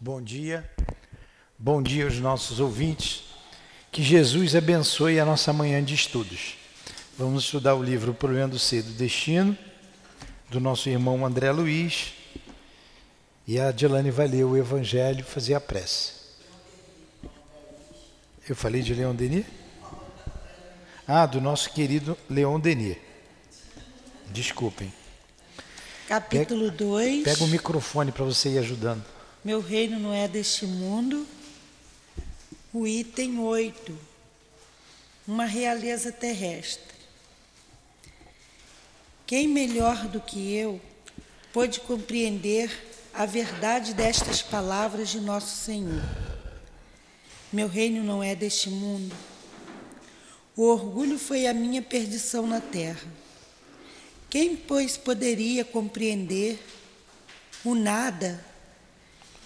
Bom dia. Bom dia aos nossos ouvintes. Que Jesus abençoe a nossa manhã de estudos. Vamos estudar o livro O Problema do Ser do Destino, do nosso irmão André Luiz. E a Adilane vai ler o Evangelho fazer a prece. Eu falei de Leon Denis? Ah, do nosso querido Leon Denis. Desculpem. Capítulo 2. Pega o microfone para você ir ajudando. Meu reino não é deste mundo. O item 8. Uma realeza terrestre. Quem melhor do que eu pôde compreender a verdade destas palavras de nosso Senhor? Meu reino não é deste mundo. O orgulho foi a minha perdição na terra. Quem, pois, poderia compreender o nada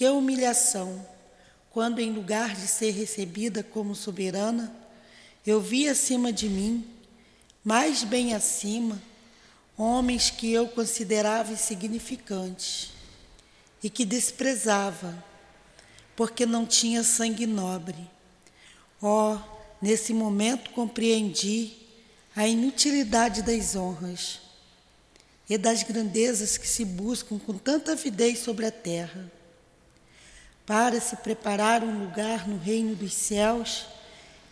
que humilhação, quando em lugar de ser recebida como soberana, eu vi acima de mim, mais bem acima, homens que eu considerava insignificantes e que desprezava, porque não tinha sangue nobre. Oh, nesse momento compreendi a inutilidade das honras e das grandezas que se buscam com tanta avidez sobre a terra. Para se preparar um lugar no reino dos céus,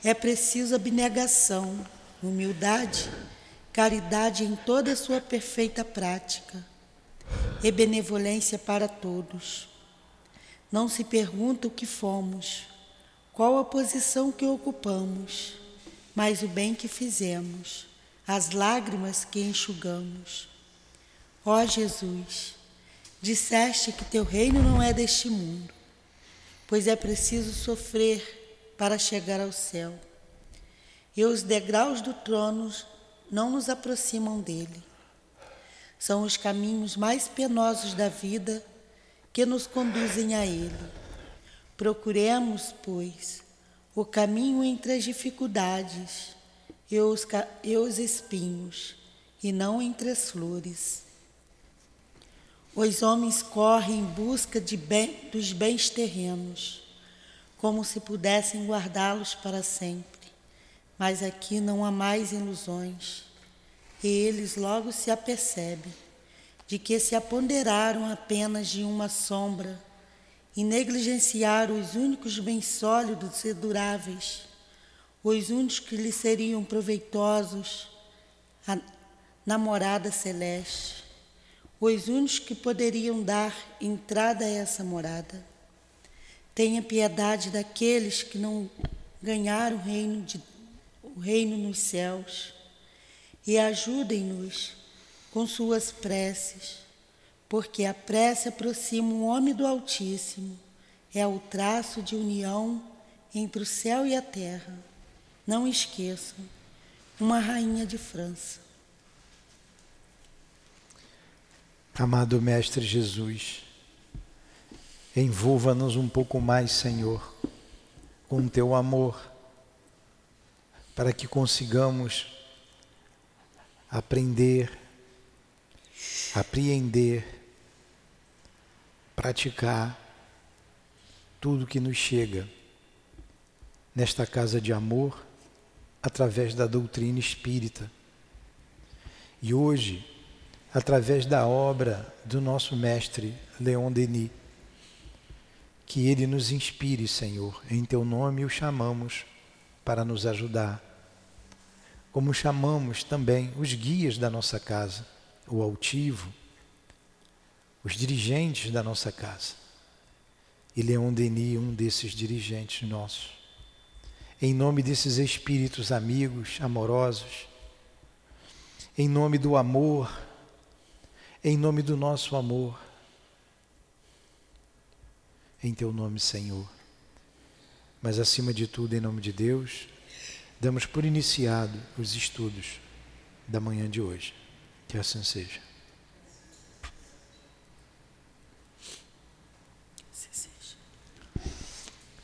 é preciso abnegação, humildade, caridade em toda a sua perfeita prática e benevolência para todos. Não se pergunta o que fomos, qual a posição que ocupamos, mas o bem que fizemos, as lágrimas que enxugamos. Ó Jesus, disseste que teu reino não é deste mundo, pois é preciso sofrer para chegar ao céu. E os degraus do trono não nos aproximam dele. São os caminhos mais penosos da vida que nos conduzem a ele. Procuremos, pois, o caminho entre as dificuldades e os, e os espinhos, e não entre as flores. Os homens correm em busca bem, dos bens terrenos, como se pudessem guardá-los para sempre. Mas aqui não há mais ilusões, e eles logo se apercebem de que se apoderaram apenas de uma sombra e negligenciaram os únicos bens sólidos e duráveis, os únicos que lhe seriam proveitosos, a namorada celeste, os únicos que poderiam dar entrada a essa morada. Tenha piedade daqueles que não ganharam o reino, de, o reino nos céus e ajudem-nos com suas preces porque a prece aproxima o homem do Altíssimo, é o traço de união entre o céu e a terra. Não esqueçam, uma rainha de França. Amado Mestre Jesus, envolva-nos um pouco mais, Senhor, com o teu amor, para que consigamos aprender, apreender, praticar tudo que nos chega nesta casa de amor através da doutrina espírita. E hoje, através da obra do nosso mestre Leon Denis, que ele nos inspire, Senhor. Em teu nome o chamamos para nos ajudar. Como chamamos também os guias da nossa casa, o altivo, os dirigentes da nossa casa. E Leon Denis, um desses dirigentes nossos. Em nome desses espíritos amigos, amorosos, em nome do amor, em nome do nosso amor, em teu nome, Senhor. Mas acima de tudo, em nome de Deus, damos por iniciado os estudos da manhã de hoje. Que assim seja.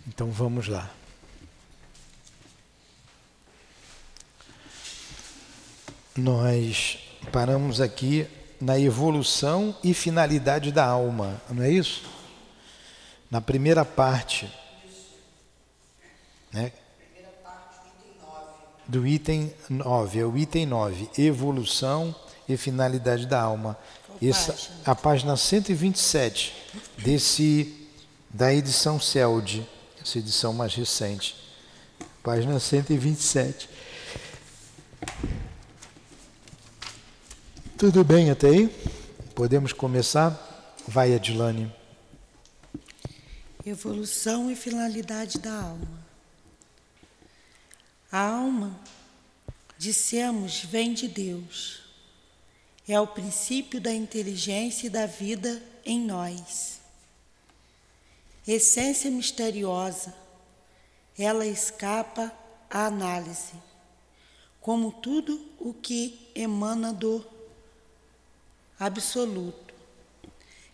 Então vamos lá. Nós paramos aqui na evolução e finalidade da alma, não é isso? Na primeira parte, né? Do item 9, é o item 9, evolução e finalidade da alma. Essa, a página 127 desse da edição CELD, essa edição mais recente. Página 127. Tudo bem até aí? Podemos começar? Vai, Adilane. Evolução e finalidade da alma. A alma, dissemos, vem de Deus. É o princípio da inteligência e da vida em nós. Essência misteriosa, ela escapa à análise, como tudo o que emana do absoluto,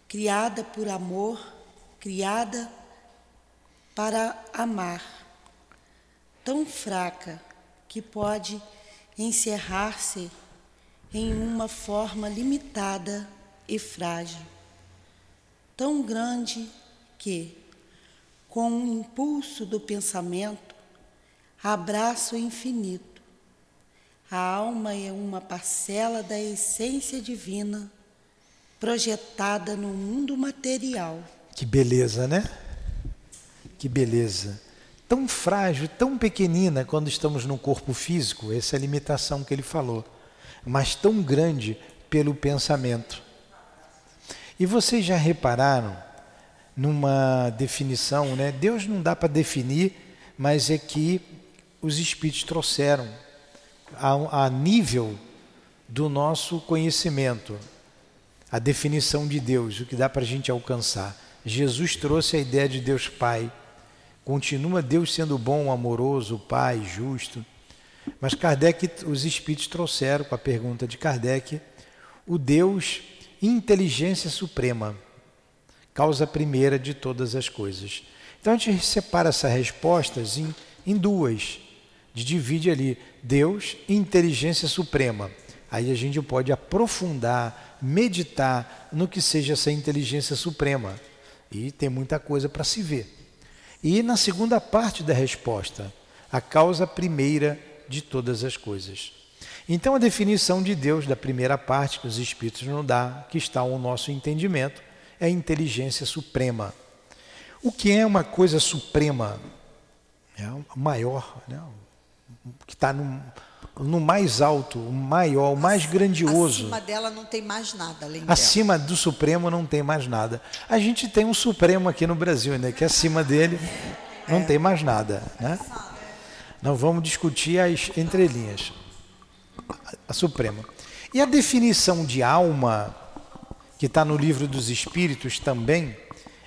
criada por amor, criada para amar, tão fraca que pode encerrar-se em uma forma limitada e frágil, tão grande que, com o impulso do pensamento, abraça o infinito a alma é uma parcela da essência divina projetada no mundo material. Que beleza, né? Que beleza. Tão frágil, tão pequenina quando estamos no corpo físico, essa é a limitação que ele falou, mas tão grande pelo pensamento. E vocês já repararam numa definição, né? Deus não dá para definir, mas é que os espíritos trouxeram a, a nível do nosso conhecimento, a definição de Deus, o que dá para a gente alcançar. Jesus trouxe a ideia de Deus Pai. Continua Deus sendo bom, amoroso, Pai, justo. Mas Kardec, os espíritos trouxeram, com a pergunta de Kardec, o Deus inteligência suprema, causa primeira de todas as coisas. Então a gente separa essas respostas em, em duas divide ali Deus e inteligência suprema. Aí a gente pode aprofundar, meditar no que seja essa inteligência suprema. E tem muita coisa para se ver. E na segunda parte da resposta, a causa primeira de todas as coisas. Então a definição de Deus da primeira parte que os Espíritos nos dá, que está ao nosso entendimento, é a inteligência suprema. O que é uma coisa suprema? É o maior, né? Que está no, no mais alto, o maior, o mais grandioso. Acima dela não tem mais nada, além Acima dela. do Supremo não tem mais nada. A gente tem um Supremo aqui no Brasil, né, que acima dele não é. tem mais nada. Né? Não vamos discutir as entrelinhas. A Suprema. E a definição de alma, que está no livro dos Espíritos também,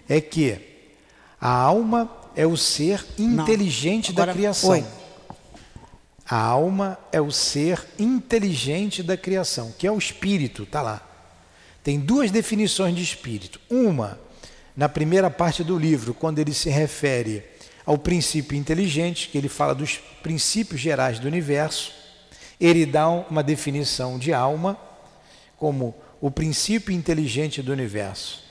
é que a alma é o ser inteligente Agora, da criação. Oi. A alma é o ser inteligente da criação, que é o espírito, está lá. Tem duas definições de espírito. Uma, na primeira parte do livro, quando ele se refere ao princípio inteligente, que ele fala dos princípios gerais do universo, ele dá uma definição de alma como o princípio inteligente do universo.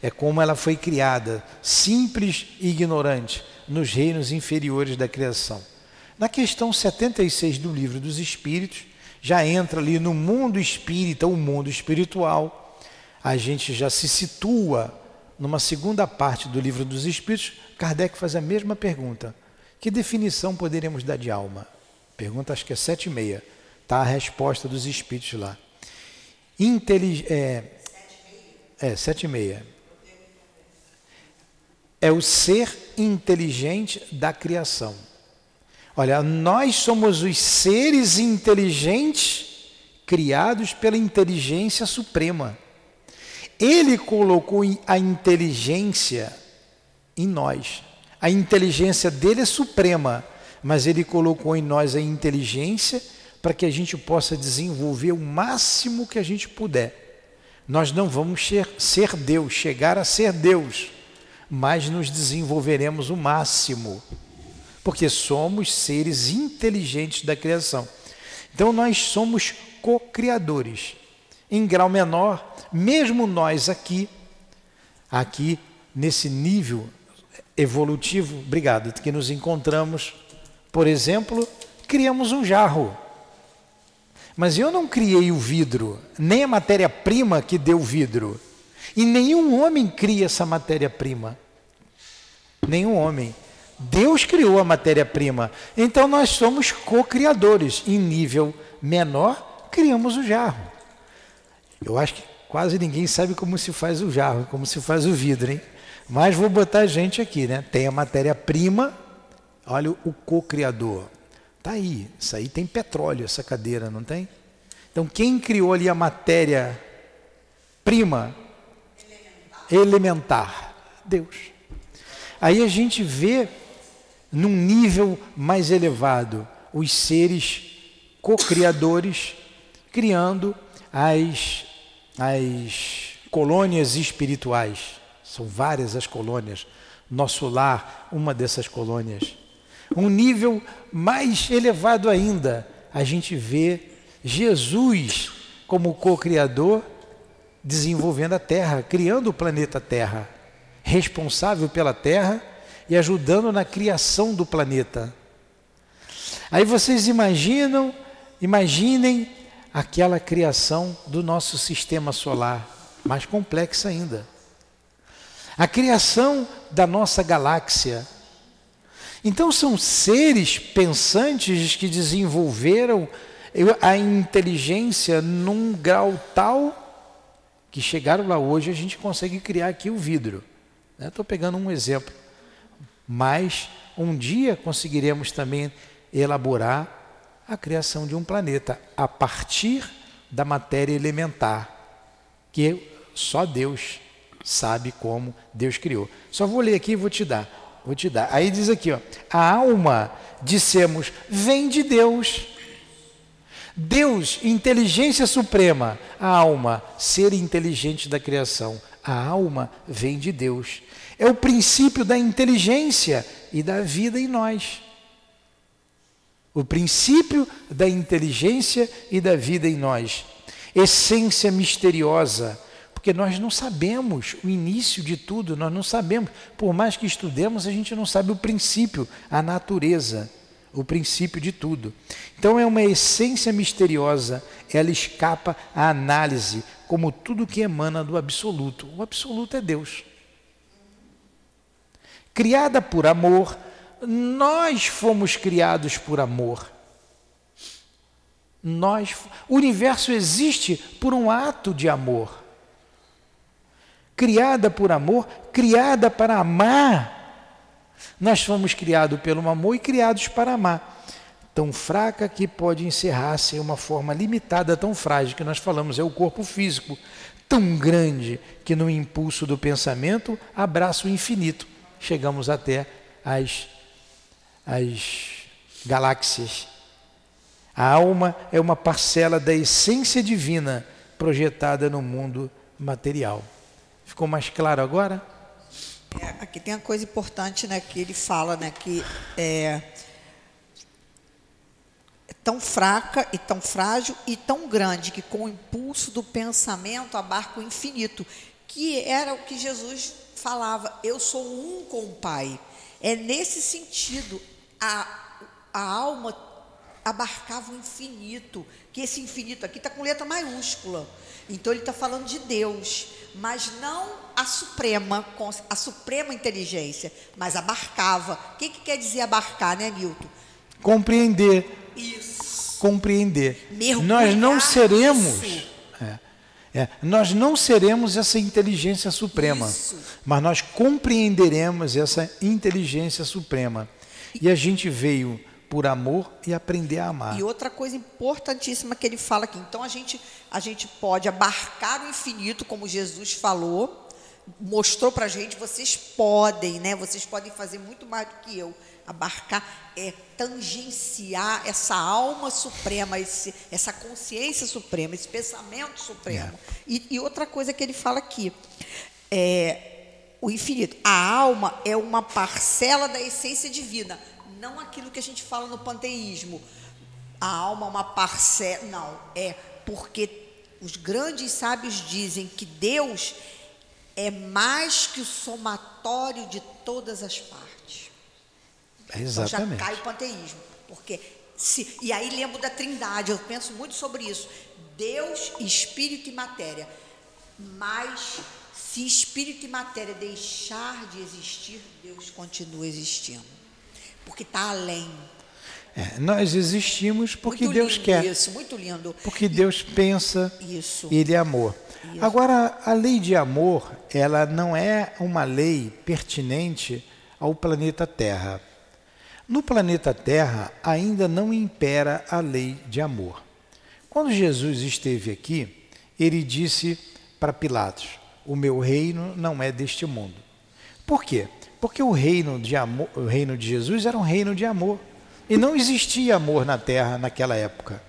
É como ela foi criada, simples e ignorante, nos reinos inferiores da criação. Na questão 76 do Livro dos Espíritos, já entra ali no mundo espírita, o mundo espiritual. A gente já se situa numa segunda parte do Livro dos Espíritos. Kardec faz a mesma pergunta: Que definição poderíamos dar de alma? Pergunta, acho que é sete e meia. Está a resposta dos Espíritos lá. Intelig é, é, sete e meia. É o ser inteligente da criação. Olha, nós somos os seres inteligentes criados pela inteligência suprema. Ele colocou a inteligência em nós. A inteligência dele é suprema, mas ele colocou em nós a inteligência para que a gente possa desenvolver o máximo que a gente puder. Nós não vamos ser, ser Deus, chegar a ser Deus, mas nos desenvolveremos o máximo, porque somos seres inteligentes da criação. Então nós somos co-criadores. Em grau menor, mesmo nós aqui, aqui nesse nível evolutivo, obrigado, que nos encontramos, por exemplo, criamos um jarro. Mas eu não criei o vidro, nem a matéria-prima que deu o vidro. E nenhum homem cria essa matéria-prima. Nenhum homem. Deus criou a matéria-prima. Então nós somos co-criadores. Em nível menor, criamos o jarro. Eu acho que quase ninguém sabe como se faz o jarro, como se faz o vidro, hein? Mas vou botar a gente aqui, né? Tem a matéria-prima, olha o co-criador. Está aí, isso aí tem petróleo, essa cadeira, não tem? Então, quem criou ali a matéria prima? Elementar. Elementar. Deus. Aí a gente vê num nível mais elevado os seres co-criadores criando as, as colônias espirituais. São várias as colônias. Nosso lar, uma dessas colônias. Um nível mais elevado ainda, a gente vê Jesus como co-criador desenvolvendo a Terra, criando o planeta Terra, responsável pela Terra e ajudando na criação do planeta. Aí vocês imaginam, imaginem aquela criação do nosso sistema solar, mais complexa ainda. A criação da nossa galáxia, então são seres pensantes que desenvolveram a inteligência num grau tal que chegaram lá hoje a gente consegue criar aqui o vidro. Estou né? pegando um exemplo. Mas um dia conseguiremos também elaborar a criação de um planeta a partir da matéria elementar, que só Deus sabe como Deus criou. Só vou ler aqui e vou te dar. Vou te dar. Aí diz aqui, ó, a alma, dissemos, vem de Deus. Deus, inteligência suprema. A alma, ser inteligente da criação. A alma vem de Deus. É o princípio da inteligência e da vida em nós. O princípio da inteligência e da vida em nós. Essência misteriosa porque nós não sabemos o início de tudo, nós não sabemos, por mais que estudemos, a gente não sabe o princípio, a natureza, o princípio de tudo. Então é uma essência misteriosa, ela escapa à análise, como tudo que emana do absoluto. O absoluto é Deus. Criada por amor, nós fomos criados por amor. Nós, o universo existe por um ato de amor criada por amor, criada para amar. Nós fomos criados pelo amor e criados para amar. Tão fraca que pode encerrar-se em uma forma limitada, tão frágil que nós falamos, é o corpo físico, tão grande que no impulso do pensamento abraça o infinito. Chegamos até as, as galáxias. A alma é uma parcela da essência divina projetada no mundo material. Ficou mais claro agora? É, aqui tem uma coisa importante, né, que ele fala, né, que é, é tão fraca e tão frágil e tão grande que com o impulso do pensamento abarca o infinito, que era o que Jesus falava, eu sou um com o Pai. É nesse sentido, a, a alma abarcava o infinito, que esse infinito aqui está com letra maiúscula. Então ele está falando de Deus mas não a suprema, a suprema inteligência, mas abarcava. O que, que quer dizer abarcar, né, Milton? Compreender. Isso. Compreender. Mergulhar nós não seremos. É, é, nós não seremos essa inteligência suprema, isso. mas nós compreenderemos essa inteligência suprema. E a gente veio por amor e aprender a amar. E outra coisa importantíssima que ele fala aqui, então a gente a gente pode abarcar o infinito como Jesus falou, mostrou para a gente, vocês podem, né? Vocês podem fazer muito mais do que eu. Abarcar é tangenciar essa alma suprema, esse, essa consciência suprema, esse pensamento supremo. É. E, e, outra coisa que ele fala aqui, é o infinito. A alma é uma parcela da essência divina, não aquilo que a gente fala no panteísmo. A alma é uma parcela, não, é porque os grandes sábios dizem que Deus é mais que o somatório de todas as partes. Exatamente. Então já cai o panteísmo. Porque se, e aí lembro da trindade, eu penso muito sobre isso. Deus, espírito e matéria. Mas se espírito e matéria deixar de existir, Deus continua existindo. Porque está além. É, nós existimos porque muito Deus quer. Isso, muito lindo. Porque Deus pensa. Isso. Ele é amor. Isso. Agora, a lei de amor, ela não é uma lei pertinente ao planeta Terra. No planeta Terra ainda não impera a lei de amor. Quando Jesus esteve aqui, ele disse para Pilatos: O meu reino não é deste mundo. Por quê? Porque o reino de amor, o reino de Jesus era um reino de amor. E não existia amor na terra naquela época.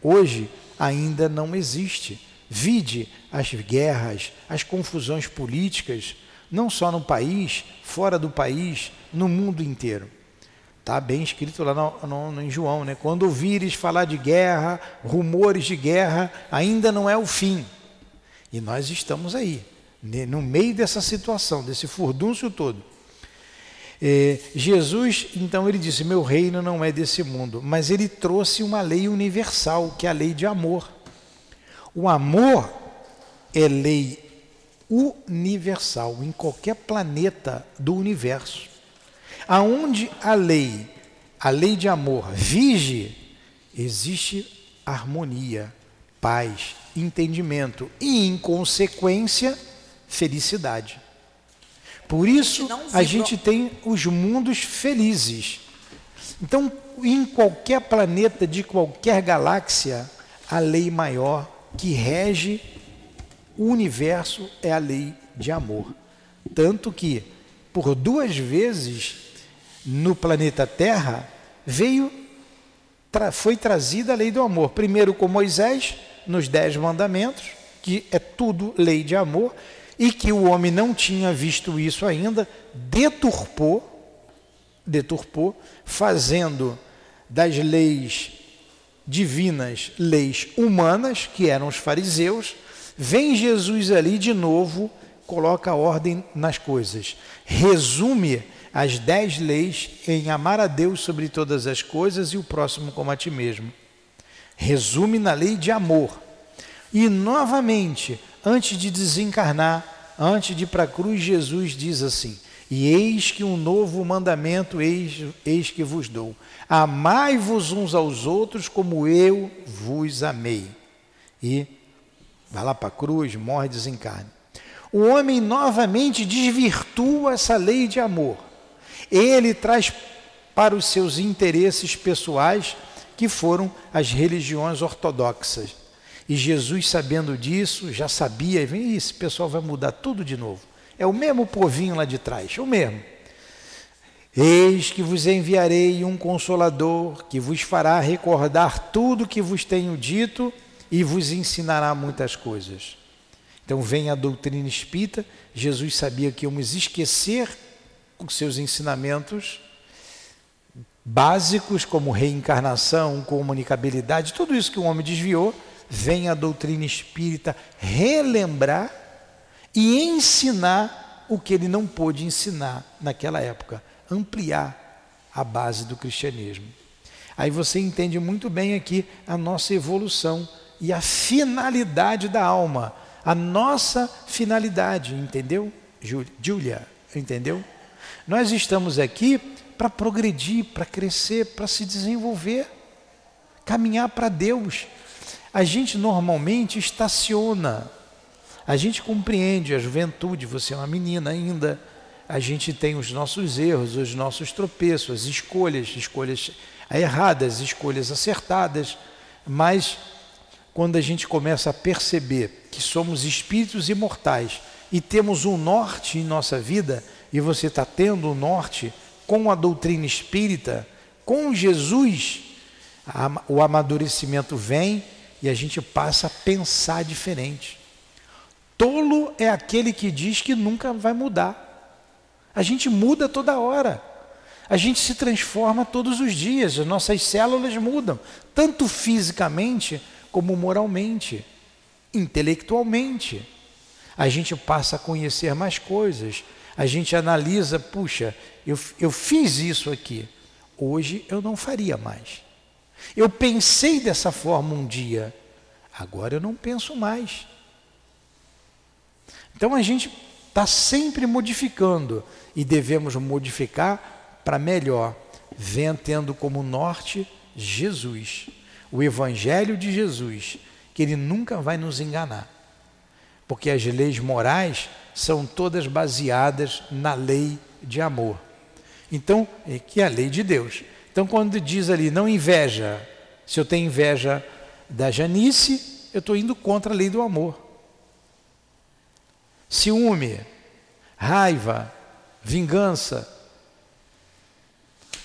Hoje ainda não existe. Vide as guerras, as confusões políticas, não só no país, fora do país, no mundo inteiro. Está bem escrito lá no, no, em João, né? Quando ouvires falar de guerra, rumores de guerra, ainda não é o fim. E nós estamos aí, no meio dessa situação, desse furdúncio todo. É, Jesus, então, ele disse: Meu reino não é desse mundo, mas ele trouxe uma lei universal, que é a lei de amor. O amor é lei universal em qualquer planeta do universo. Aonde a lei, a lei de amor, vige, existe harmonia, paz, entendimento e, em consequência, felicidade. Por isso, a gente tem os mundos felizes. Então, em qualquer planeta de qualquer galáxia, a lei maior que rege o universo é a lei de amor. Tanto que, por duas vezes no planeta Terra, veio, tra, foi trazida a lei do amor. Primeiro com Moisés, nos Dez Mandamentos, que é tudo lei de amor, e que o homem não tinha visto isso ainda, deturpou, deturpou, fazendo das leis divinas leis humanas, que eram os fariseus, vem Jesus ali de novo, coloca ordem nas coisas, resume as dez leis em amar a Deus sobre todas as coisas e o próximo como a ti mesmo. Resume na lei de amor. E novamente, antes de desencarnar, antes de ir para a cruz, Jesus diz assim: E eis que um novo mandamento eis, eis que vos dou: Amai-vos uns aos outros como eu vos amei. E vai lá para a cruz, morre, desencarna. O homem novamente desvirtua essa lei de amor. Ele traz para os seus interesses pessoais, que foram as religiões ortodoxas e Jesus, sabendo disso, já sabia, e esse pessoal vai mudar tudo de novo. É o mesmo povinho lá de trás, o mesmo. Eis que vos enviarei um consolador que vos fará recordar tudo que vos tenho dito e vos ensinará muitas coisas. Então vem a doutrina espírita. Jesus sabia que íamos esquecer seus ensinamentos básicos, como reencarnação, comunicabilidade, tudo isso que o homem desviou vem a doutrina espírita relembrar e ensinar o que ele não pôde ensinar naquela época, ampliar a base do cristianismo. Aí você entende muito bem aqui a nossa evolução e a finalidade da alma, a nossa finalidade, entendeu? Júlia, entendeu? Nós estamos aqui para progredir, para crescer, para se desenvolver, caminhar para Deus. A gente normalmente estaciona, a gente compreende a juventude, você é uma menina ainda, a gente tem os nossos erros, os nossos tropeços, as escolhas, escolhas erradas, escolhas acertadas, mas quando a gente começa a perceber que somos espíritos imortais, e temos um norte em nossa vida, e você está tendo um norte com a doutrina espírita, com Jesus, o amadurecimento vem e a gente passa a pensar diferente. Tolo é aquele que diz que nunca vai mudar. A gente muda toda hora. A gente se transforma todos os dias, as nossas células mudam, tanto fisicamente como moralmente, intelectualmente. A gente passa a conhecer mais coisas, a gente analisa, puxa, eu, eu fiz isso aqui, hoje eu não faria mais. Eu pensei dessa forma um dia, agora eu não penso mais. Então a gente está sempre modificando e devemos modificar para melhor, vem tendo como norte Jesus, o Evangelho de Jesus, que ele nunca vai nos enganar, porque as leis morais são todas baseadas na lei de amor. Então, é que é a lei de Deus. Então, quando diz ali, não inveja, se eu tenho inveja da Janice, eu estou indo contra a lei do amor. Ciúme, raiva, vingança,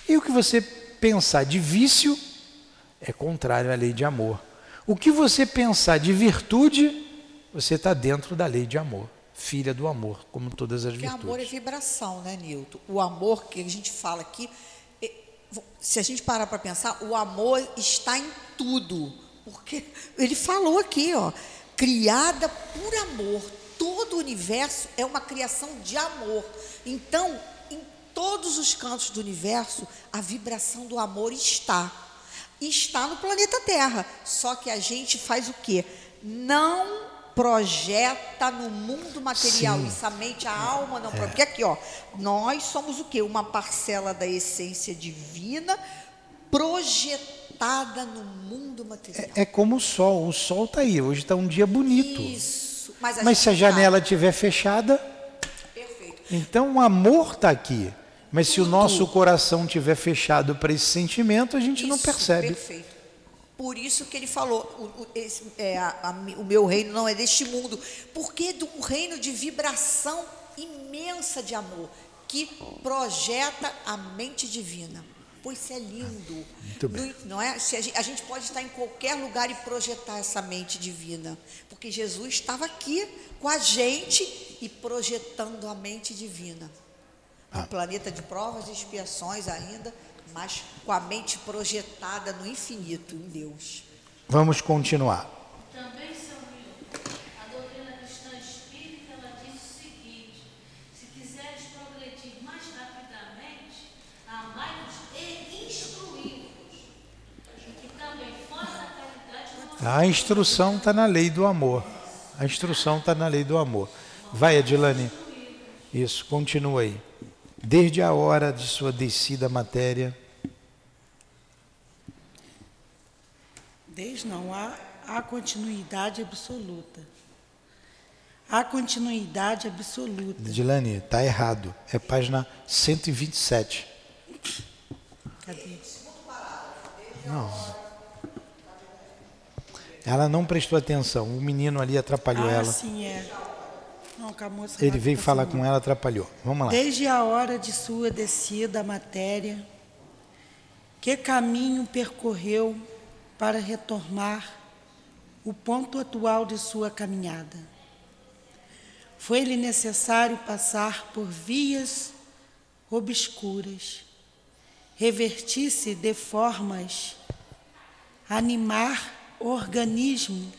e o que você pensar de vício é contrário à lei de amor. O que você pensar de virtude, você está dentro da lei de amor, filha do amor, como todas as Porque virtudes. amor é vibração, né, Nilton? O amor que a gente fala aqui, é, se a gente parar para pensar, o amor está em tudo. Porque ele falou aqui, ó, criada por amor. Todo o universo é uma criação de amor. Então, todos os cantos do universo, a vibração do amor está. Está no planeta Terra. Só que a gente faz o quê? Não projeta no mundo material. Sim. Isso a mente, a alma não. É. Porque aqui, ó, nós somos o quê? Uma parcela da essência divina projetada no mundo material. É, é como o sol. O sol está aí. Hoje está um dia bonito. Isso. Mas, Mas se a janela estiver fechada. Perfeito. Então o amor está aqui. Mas se o nosso coração tiver fechado para esse sentimento, a gente isso, não percebe. Perfeito. Por isso que ele falou, o, o, esse, é, a, a, o meu reino não é deste mundo, porque é um reino de vibração imensa de amor, que projeta a mente divina. Pois isso é lindo. Bem. Não, é? Se a, gente, a gente pode estar em qualquer lugar e projetar essa mente divina. Porque Jesus estava aqui com a gente e projetando a mente divina um ah. planeta de provas e expiações ainda, mas com a mente projetada no infinito, em Deus. Vamos continuar. Também, a doutrina cristã espírita, ela diz o seguinte, se quiseres progredir mais rapidamente, amai-vos e instruí-vos, e que também fora da caridade... Não a instrução está na lei do amor. A instrução está na lei do amor. Vai, Adilane. Isso, continua aí desde a hora de sua descida à matéria? Desde não, há, há continuidade absoluta. Há continuidade absoluta. Dilane, está errado. É página 127. Cadê? Não. Ela não prestou atenção. O menino ali atrapalhou ah, ela. Sim, é. Não, Ele veio falar com ela, atrapalhou. Vamos lá. Desde a hora de sua descida à matéria, que caminho percorreu para retomar o ponto atual de sua caminhada? Foi-lhe necessário passar por vias obscuras, revertir-se de formas, animar o organismo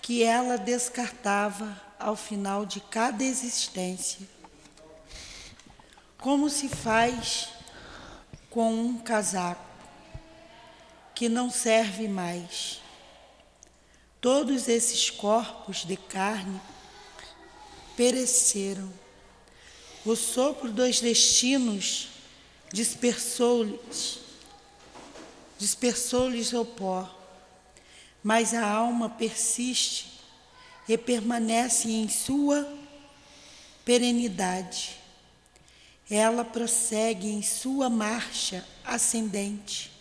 que ela descartava ao final de cada existência. Como se faz com um casaco que não serve mais. Todos esses corpos de carne pereceram. O sopro dos destinos dispersou-lhes dispersou-lhes o pó, mas a alma persiste e permanece em sua perenidade. Ela prossegue em sua marcha ascendente,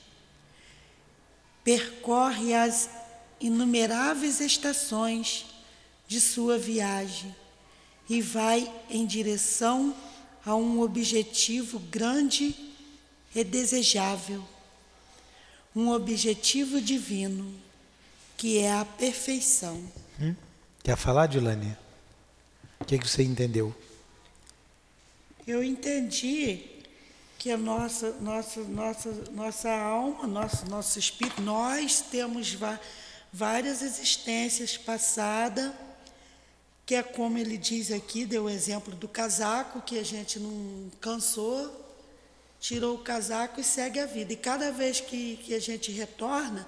percorre as inumeráveis estações de sua viagem e vai em direção a um objetivo grande e desejável, um objetivo divino, que é a perfeição. Hum? Quer falar, Dilane? O que, que você entendeu? Eu entendi que a nossa, nossa, nossa, nossa alma, nosso, nosso espírito, nós temos várias existências passadas, que é como ele diz aqui, deu o exemplo do casaco, que a gente não cansou, tirou o casaco e segue a vida. E cada vez que, que a gente retorna,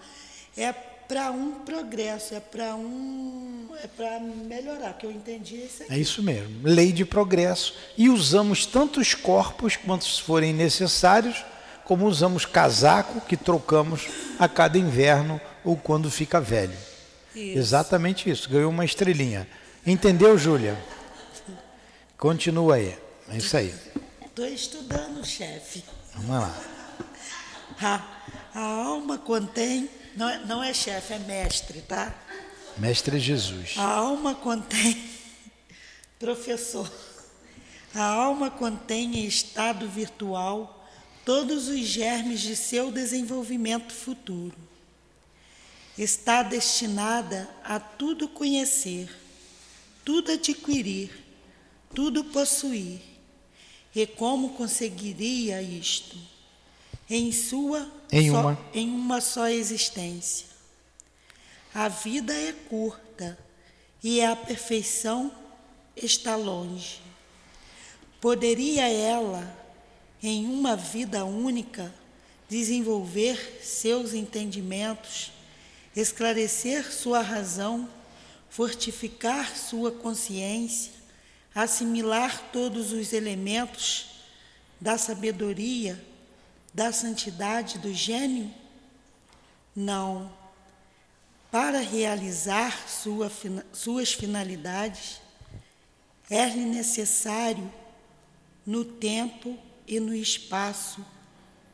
é para um progresso, é para um é para melhorar, que eu entendi isso aqui. É isso mesmo, lei de progresso. E usamos tantos corpos quantos forem necessários, como usamos casaco que trocamos a cada inverno ou quando fica velho. Isso. Exatamente isso, ganhou uma estrelinha. Entendeu, Júlia? Continua aí. É isso aí. Estou estudando, chefe. Vamos lá. A, a alma contém não é, não é chefe, é mestre, tá? Mestre Jesus. A alma contém. Professor. A alma contém em estado virtual todos os germes de seu desenvolvimento futuro. Está destinada a tudo conhecer, tudo adquirir, tudo possuir. E como conseguiria isto? Em sua em só, uma em uma só existência. A vida é curta e a perfeição está longe. Poderia ela, em uma vida única, desenvolver seus entendimentos, esclarecer sua razão, fortificar sua consciência, assimilar todos os elementos da sabedoria da santidade do gênio? Não. Para realizar sua, suas finalidades, é-lhe necessário, no tempo e no espaço,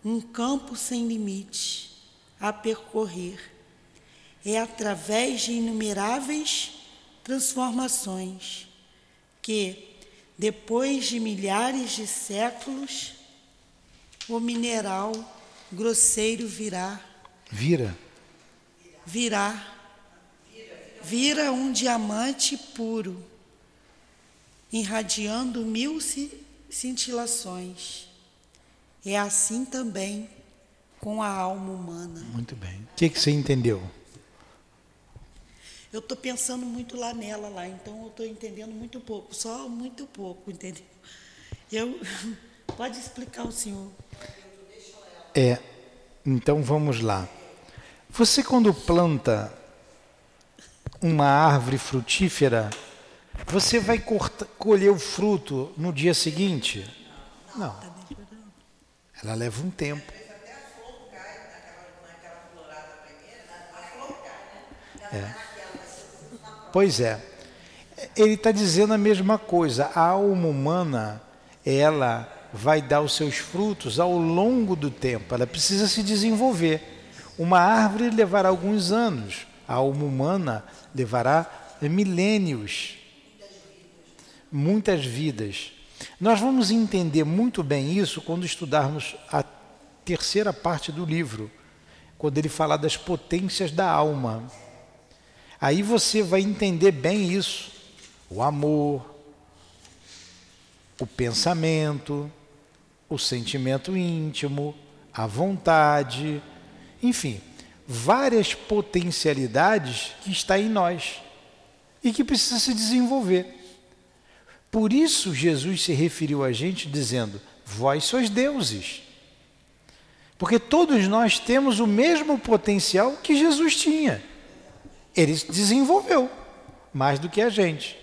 um campo sem limite a percorrer. É através de inumeráveis transformações que, depois de milhares de séculos, o mineral grosseiro virá. Vira. Virá. Vira um diamante puro, irradiando mil cintilações. É assim também com a alma humana. Muito bem. O que, que você entendeu? Eu estou pensando muito lá nela, lá, então eu estou entendendo muito pouco, só muito pouco, entendeu? Eu pode explicar o senhor. É, então vamos lá. Você quando planta uma árvore frutífera, você vai cortar, colher o fruto no dia seguinte? Não. Ela leva um tempo. É. Pois é. Ele está dizendo a mesma coisa. A alma humana, ela vai dar os seus frutos ao longo do tempo, ela precisa se desenvolver. Uma árvore levará alguns anos, a alma humana levará milênios, muitas vidas. Nós vamos entender muito bem isso quando estudarmos a terceira parte do livro, quando ele falar das potências da alma. Aí você vai entender bem isso: o amor, o pensamento, o sentimento íntimo, a vontade, enfim, várias potencialidades que está em nós e que precisa se desenvolver. Por isso Jesus se referiu a gente dizendo: Vós sois deuses. Porque todos nós temos o mesmo potencial que Jesus tinha. Ele desenvolveu mais do que a gente.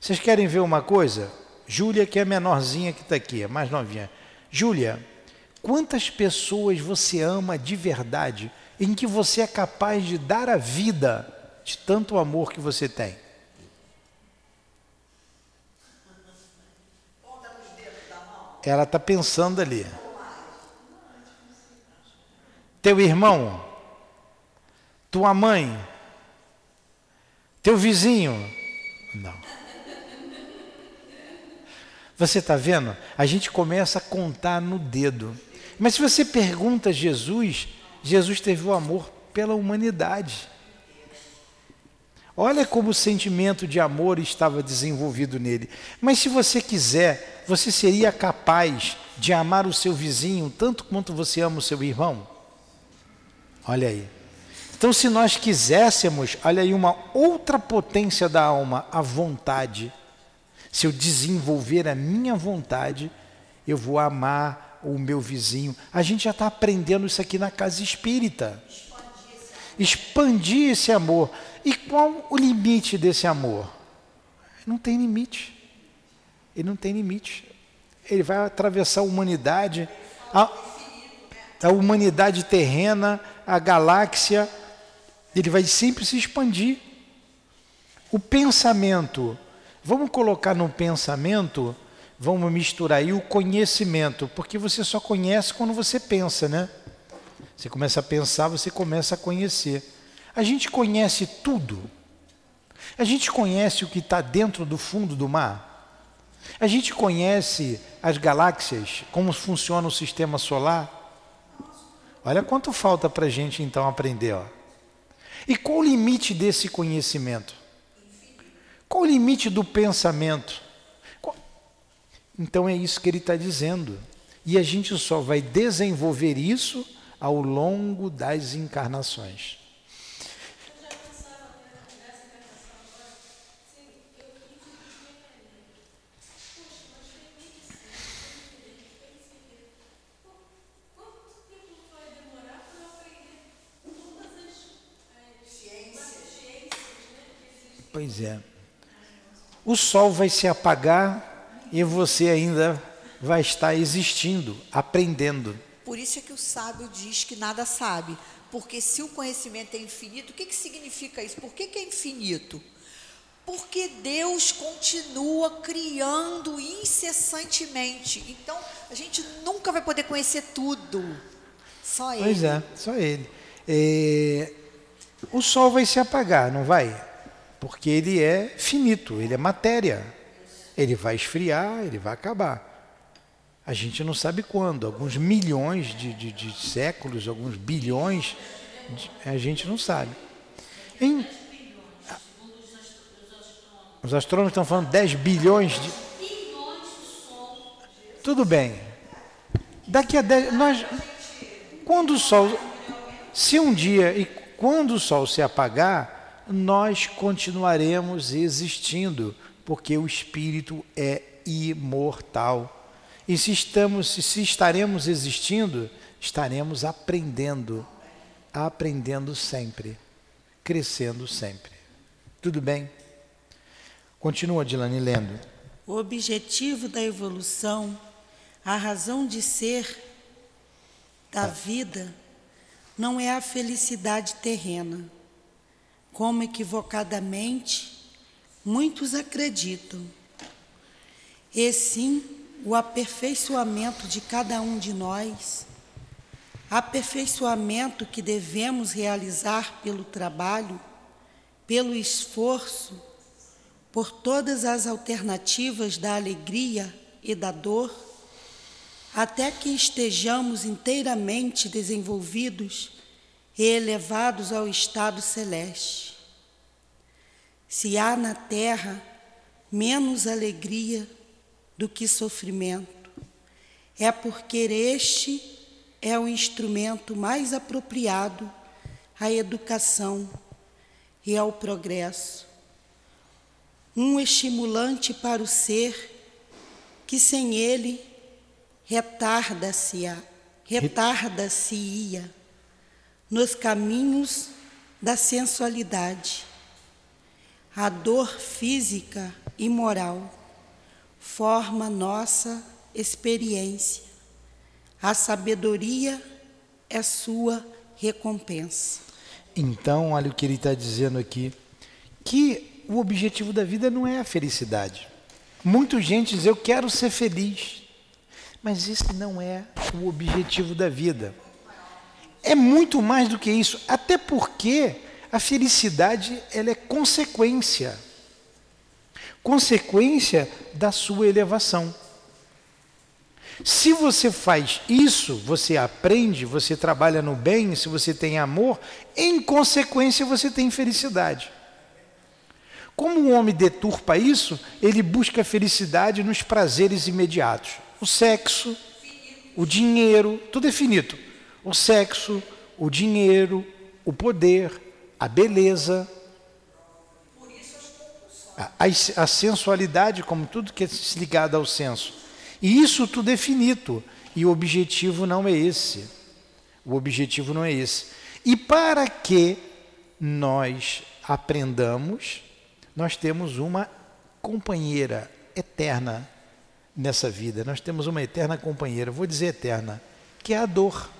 Vocês querem ver uma coisa? Júlia, que é a menorzinha que está aqui, a mais novinha. Júlia, quantas pessoas você ama de verdade, em que você é capaz de dar a vida de tanto amor que você tem? Ela está pensando ali. Teu irmão, tua mãe, teu vizinho. Não. Você está vendo? A gente começa a contar no dedo. Mas se você pergunta a Jesus, Jesus teve o amor pela humanidade. Olha como o sentimento de amor estava desenvolvido nele. Mas se você quiser, você seria capaz de amar o seu vizinho tanto quanto você ama o seu irmão? Olha aí. Então, se nós quiséssemos, olha aí uma outra potência da alma, a vontade. Se eu desenvolver a minha vontade, eu vou amar o meu vizinho. A gente já está aprendendo isso aqui na casa espírita. Expandir esse amor. E qual o limite desse amor? Não tem limite. Ele não tem limite. Ele vai atravessar a humanidade, a, a humanidade terrena, a galáxia. Ele vai sempre se expandir. O pensamento, vamos colocar no pensamento, vamos misturar aí o conhecimento, porque você só conhece quando você pensa, né? Você começa a pensar, você começa a conhecer. A gente conhece tudo. A gente conhece o que está dentro do fundo do mar. A gente conhece as galáxias, como funciona o sistema solar. Olha quanto falta para a gente então aprender. Ó. E qual o limite desse conhecimento? Qual o limite do pensamento? Qual... Então é isso que ele está dizendo. E a gente só vai desenvolver isso ao longo das encarnações. Pois é. O sol vai se apagar e você ainda vai estar existindo, aprendendo. Por isso é que o sábio diz que nada sabe. Porque se o conhecimento é infinito, o que, que significa isso? Por que, que é infinito? Porque Deus continua criando incessantemente. Então, a gente nunca vai poder conhecer tudo. Só Ele. Pois é, só Ele. É, o sol vai se apagar, não vai? Porque ele é finito, ele é matéria. Ele vai esfriar, ele vai acabar. A gente não sabe quando, alguns milhões de, de, de séculos, alguns bilhões, de, a gente não sabe. Em, os astrônomos estão falando 10 bilhões de. Tudo bem. Daqui a 10. Nós, quando o Sol. Se um dia. E quando o Sol se apagar, nós continuaremos existindo, porque o Espírito é imortal. E se estamos, se estaremos existindo, estaremos aprendendo, aprendendo sempre, crescendo sempre. Tudo bem? Continua, Dilane, lendo. O objetivo da evolução, a razão de ser da tá. vida, não é a felicidade terrena, como equivocadamente muitos acreditam, e sim o aperfeiçoamento de cada um de nós, aperfeiçoamento que devemos realizar pelo trabalho, pelo esforço, por todas as alternativas da alegria e da dor, até que estejamos inteiramente desenvolvidos e elevados ao estado celeste. Se há na terra menos alegria, do que sofrimento. É porque este é o instrumento mais apropriado à educação e ao progresso. Um estimulante para o ser que sem ele retarda-se retarda-se-ia nos caminhos da sensualidade. A dor física e moral forma nossa experiência. A sabedoria é sua recompensa. Então, olha o que ele está dizendo aqui: que o objetivo da vida não é a felicidade. Muita gente diz, eu quero ser feliz. Mas esse não é o objetivo da vida. É muito mais do que isso, até porque a felicidade ela é consequência consequência da sua elevação. Se você faz isso, você aprende, você trabalha no bem, se você tem amor, em consequência você tem felicidade. Como o homem deturpa isso, ele busca felicidade nos prazeres imediatos. O sexo, o dinheiro, tudo é finito. O sexo, o dinheiro, o poder, a beleza, a, a, sensualidade, como tudo que é ligado ao senso. E isso tudo é finito. E o objetivo não é esse. O objetivo não é esse. E para que nós aprendamos, nós temos uma companheira eterna nessa vida. Nós temos uma eterna companheira, vou dizer eterna, que é a dor.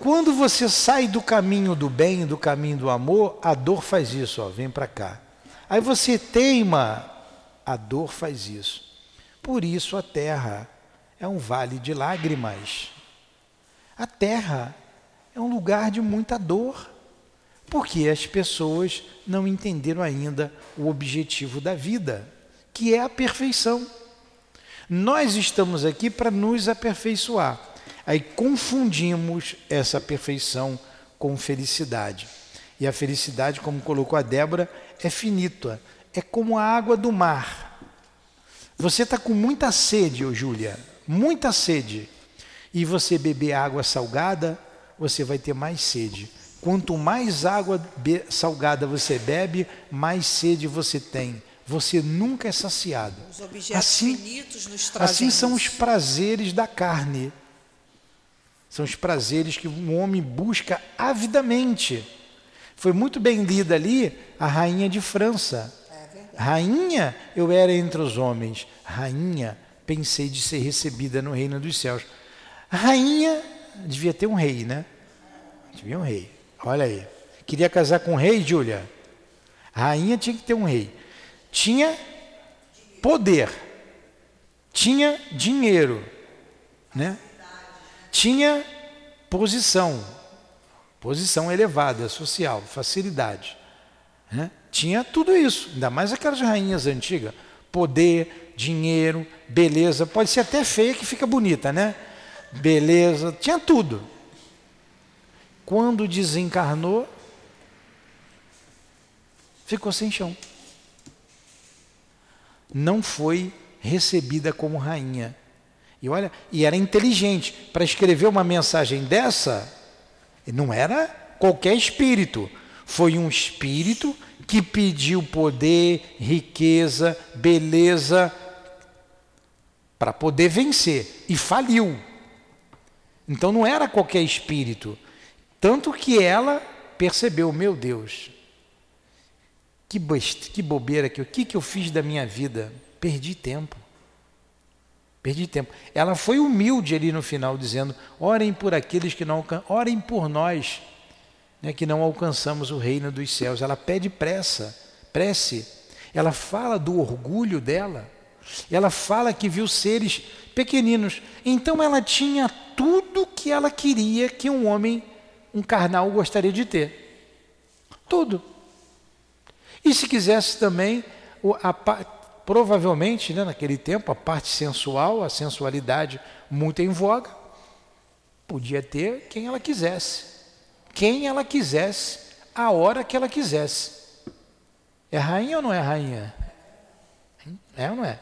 Quando você sai do caminho do bem, do caminho do amor, a dor faz isso, ó, vem para cá. Aí você teima, a dor faz isso. Por isso a terra é um vale de lágrimas. A terra é um lugar de muita dor, porque as pessoas não entenderam ainda o objetivo da vida, que é a perfeição. Nós estamos aqui para nos aperfeiçoar. Aí confundimos essa perfeição com felicidade. E a felicidade, como colocou a Débora, é finita. É como a água do mar. Você está com muita sede, ô Júlia, muita sede. E você beber água salgada, você vai ter mais sede. Quanto mais água salgada você bebe, mais sede você tem. Você nunca é saciado. Os objetos assim, finitos nos trazem assim são os prazeres da carne. São os prazeres que um homem busca avidamente. Foi muito bem lida ali a rainha de França. rainha, eu era entre os homens. Rainha, pensei de ser recebida no reino dos céus. Rainha, devia ter um rei, né? Devia um rei. Olha aí. Queria casar com um rei, Júlia? Rainha tinha que ter um rei. Tinha poder. Tinha dinheiro, né? Tinha posição, posição elevada, social, facilidade. Né? Tinha tudo isso, ainda mais aquelas rainhas antigas. Poder, dinheiro, beleza, pode ser até feia que fica bonita, né? Beleza, tinha tudo. Quando desencarnou, ficou sem chão. Não foi recebida como rainha. E olha, e era inteligente para escrever uma mensagem dessa, não era qualquer espírito, foi um espírito que pediu poder, riqueza, beleza para poder vencer e faliu. Então não era qualquer espírito, tanto que ela percebeu, meu Deus, que, best... que bobeira que o que, que eu fiz da minha vida? Perdi tempo. Perdi tempo. Ela foi humilde ali no final, dizendo: orem por aqueles que não orem por nós, né, que não alcançamos o reino dos céus. Ela pede pressa, prece. Ela fala do orgulho dela. Ela fala que viu seres pequeninos. Então ela tinha tudo que ela queria que um homem, um carnal, gostaria de ter. Tudo. E se quisesse também a, provavelmente, né, naquele tempo, a parte sensual, a sensualidade muito em voga, podia ter quem ela quisesse. Quem ela quisesse, a hora que ela quisesse. É rainha ou não é rainha? É ou não é?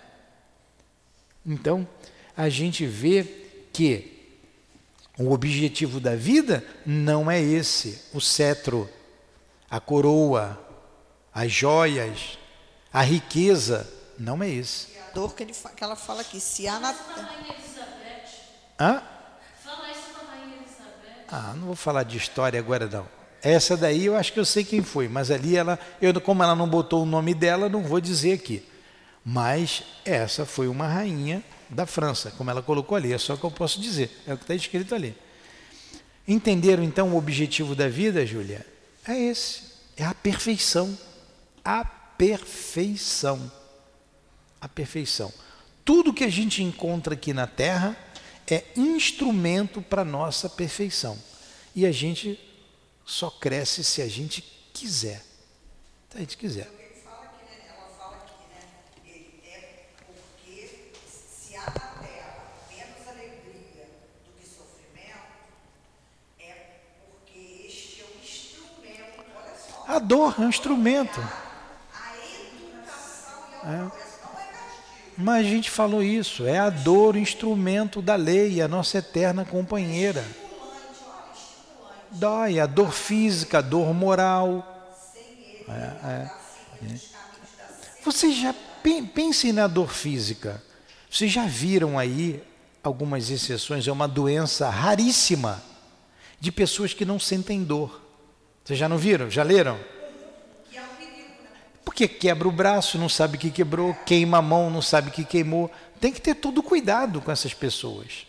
Então, a gente vê que o objetivo da vida não é esse, o cetro, a coroa, as joias, a riqueza não é esse. A dor que, ele, que ela fala aqui, se há na. Hã? Fala isso com a Rainha Elizabeth. Ah, não vou falar de história agora não. Essa daí eu acho que eu sei quem foi, mas ali ela, eu, como ela não botou o nome dela, não vou dizer aqui. Mas essa foi uma rainha da França, como ela colocou ali, é só que eu posso dizer, é o que está escrito ali. Entenderam então o objetivo da vida, Júlia? É esse, é a perfeição. A perfeição a perfeição. Tudo que a gente encontra aqui na Terra é instrumento para nossa perfeição. E a gente só cresce se a gente quiser. Se a gente quiser. A dor é um instrumento. A educação e a é. é. Mas a gente falou isso, é a dor instrumento da lei, a nossa eterna companheira. Dói, a dor física, a dor moral. É, é, é. Vocês já pensem na dor física. Vocês já viram aí algumas exceções, é uma doença raríssima de pessoas que não sentem dor. Vocês já não viram? Já leram? Porque quebra o braço, não sabe que quebrou, queima a mão, não sabe que queimou. Tem que ter todo cuidado com essas pessoas.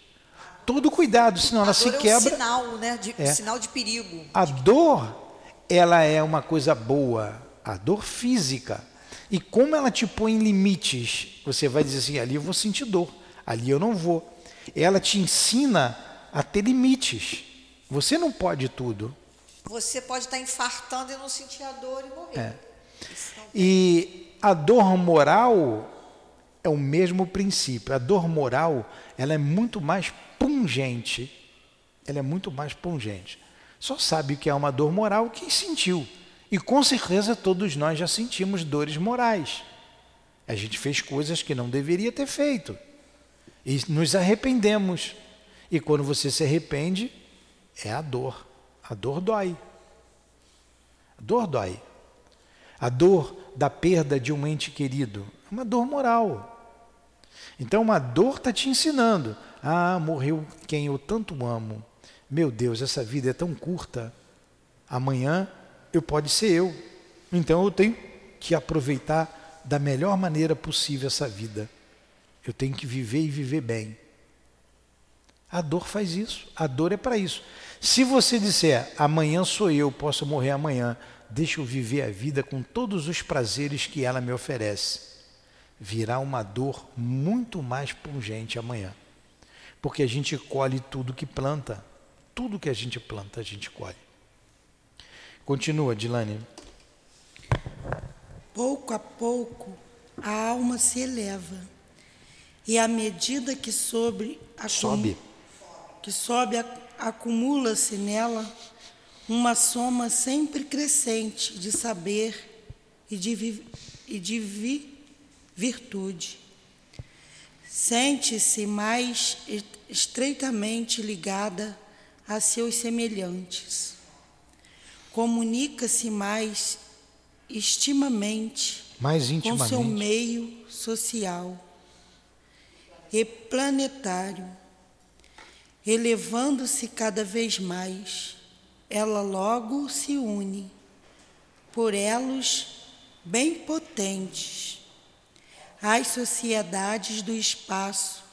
Todo cuidado, senão ela se quebra. É um sinal, né? De, é. sinal de perigo. A dor, ela é uma coisa boa. A dor física. E como ela te põe em limites, você vai dizer assim: ali eu vou sentir dor, ali eu não vou. Ela te ensina a ter limites. Você não pode tudo. Você pode estar infartando e não sentir a dor e morrer. É. E a dor moral é o mesmo princípio. A dor moral, ela é muito mais pungente. Ela é muito mais pungente. Só sabe que é uma dor moral quem sentiu. E com certeza todos nós já sentimos dores morais. A gente fez coisas que não deveria ter feito. E nos arrependemos. E quando você se arrepende, é a dor. A dor dói. A dor dói. A dor da perda de um ente querido é uma dor moral. Então, uma dor está te ensinando. Ah, morreu quem eu tanto amo. Meu Deus, essa vida é tão curta. Amanhã eu pode ser eu. Então eu tenho que aproveitar da melhor maneira possível essa vida. Eu tenho que viver e viver bem. A dor faz isso. A dor é para isso. Se você disser, amanhã sou eu, posso morrer amanhã, deixa eu viver a vida com todos os prazeres que ela me oferece, virá uma dor muito mais pungente amanhã. Porque a gente colhe tudo que planta. Tudo que a gente planta, a gente colhe. Continua, Dilane. Pouco a pouco, a alma se eleva. E à medida que sobre sobe, que sobe acumula-se nela uma soma sempre crescente de saber e de, e de vi, virtude. Sente-se mais estreitamente ligada a seus semelhantes comunica-se mais estimamente mais intimamente. com seu meio social e planetário, elevando-se cada vez mais, ela logo se une por elos bem potentes às sociedades do espaço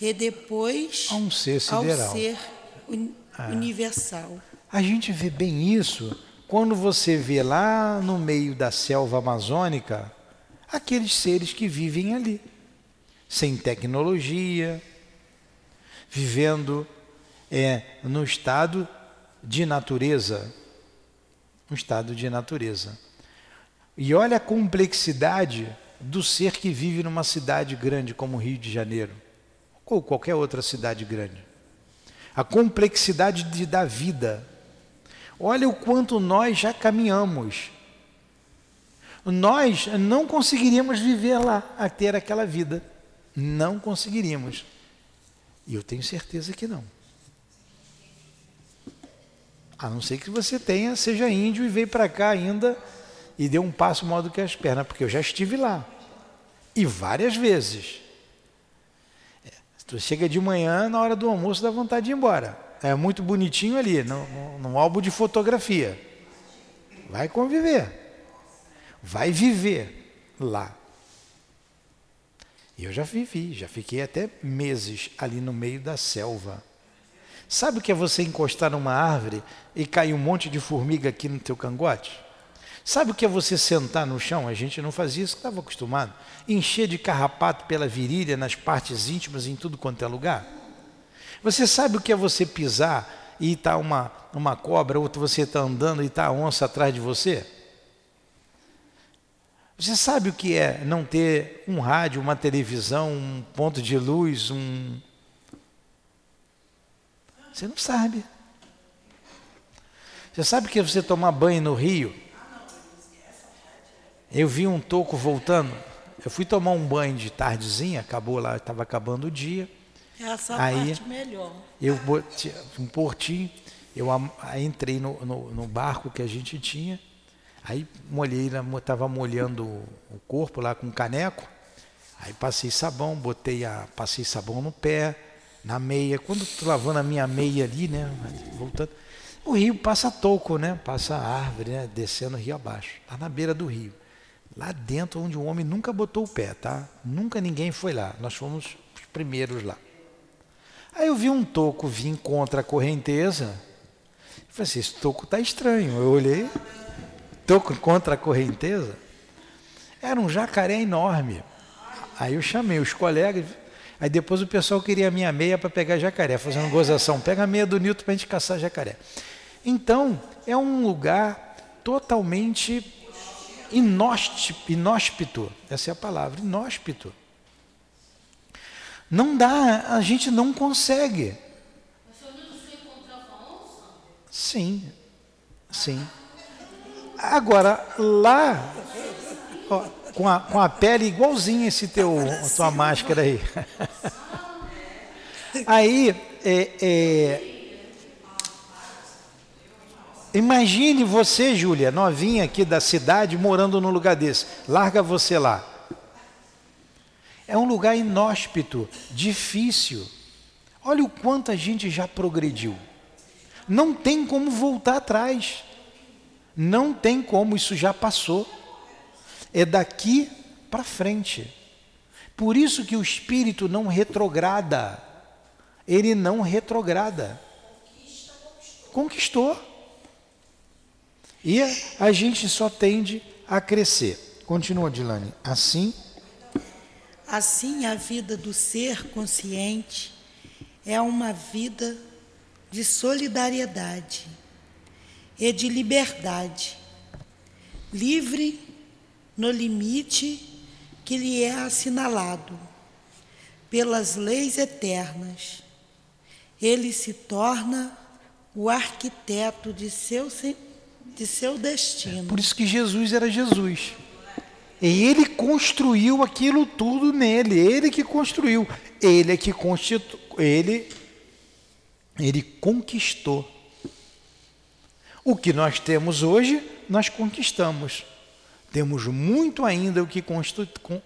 e depois a um ser ao ser un ah. universal. A gente vê bem isso quando você vê lá no meio da selva amazônica aqueles seres que vivem ali, sem tecnologia, vivendo é, no estado de natureza. Um estado de natureza. E olha a complexidade do ser que vive numa cidade grande como Rio de Janeiro, ou qualquer outra cidade grande. A complexidade de, da vida Olha o quanto nós já caminhamos. Nós não conseguiríamos viver lá, a ter aquela vida. Não conseguiríamos. E eu tenho certeza que não. A não ser que você tenha, seja índio e veio para cá ainda e deu um passo maior do que as pernas, porque eu já estive lá. E várias vezes. É, tu chega de manhã, na hora do almoço, dá vontade de ir embora é muito bonitinho ali, no álbum de fotografia. Vai conviver. Vai viver lá. E eu já vivi, já fiquei até meses ali no meio da selva. Sabe o que é você encostar numa árvore e cair um monte de formiga aqui no teu cangote? Sabe o que é você sentar no chão? A gente não fazia isso, estava acostumado. Encher de carrapato pela virilha, nas partes íntimas, em tudo quanto é lugar? Você sabe o que é você pisar e está uma, uma cobra, ou você está andando e está a onça atrás de você? Você sabe o que é não ter um rádio, uma televisão, um ponto de luz, um. Você não sabe. Você sabe que você tomar banho no rio? Eu vi um toco voltando. Eu fui tomar um banho de tardezinha, acabou lá, estava acabando o dia. Essa Aí- parte melhor. Eu botei um portinho, eu entrei no, no, no barco que a gente tinha, aí molhei, estava molhando o corpo lá com caneco, aí passei sabão, botei a, passei sabão no pé, na meia, quando estou lavando a minha meia ali, né, voltando, o rio passa toco, né, passa árvore, né, descendo o rio abaixo, lá na beira do rio, lá dentro onde o homem nunca botou o pé, tá, nunca ninguém foi lá, nós fomos os primeiros lá. Aí eu vi um toco vir contra a correnteza. Eu falei assim, esse toco está estranho. Eu olhei, toco contra a correnteza. Era um jacaré enorme. Aí eu chamei os colegas. Aí depois o pessoal queria a minha meia para pegar jacaré, fazendo gozação. Pega a meia do Nilton para a gente caçar jacaré. Então, é um lugar totalmente inóspito. Essa é a palavra, inóspito. Não dá, a gente não consegue. Sim, sim. Agora, lá, ó, com, a, com a pele igualzinha esse teu, a tua máscara aí. Aí, é, é, imagine você, Júlia, novinha aqui da cidade, morando num lugar desse. Larga você lá. É um lugar inóspito, difícil. Olha o quanto a gente já progrediu. Não tem como voltar atrás. Não tem como, isso já passou. É daqui para frente. Por isso que o espírito não retrograda. Ele não retrograda. Conquistou. E a gente só tende a crescer. Continua, Dilane. Assim, Assim, a vida do ser consciente é uma vida de solidariedade e de liberdade, livre no limite que lhe é assinalado pelas leis eternas. Ele se torna o arquiteto de seu, se- de seu destino. por isso que Jesus era Jesus. E ele construiu aquilo tudo nele, ele que construiu, ele é que constitu, ele ele conquistou. O que nós temos hoje, nós conquistamos. Temos muito ainda o que constu, con,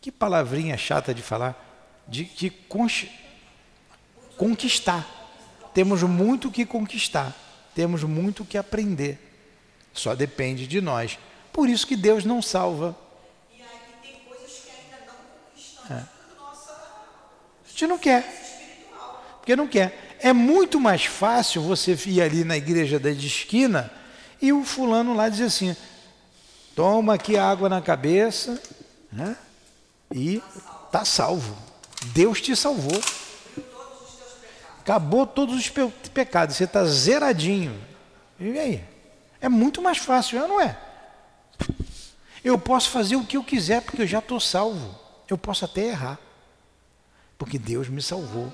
que palavrinha chata de falar, de que cons- conquistar. Temos muito o que conquistar, temos muito o que aprender. Só depende de nós. Por isso que Deus não salva. É. A gente não quer. Porque não quer. É muito mais fácil você ir ali na igreja da esquina e o fulano lá dizer assim: toma aqui água na cabeça né? e tá salvo. Deus te salvou. Acabou todos os pe- pecados, você está zeradinho. E aí? É muito mais fácil, não é? Eu posso fazer o que eu quiser porque eu já estou salvo. Eu posso até errar, porque Deus me salvou.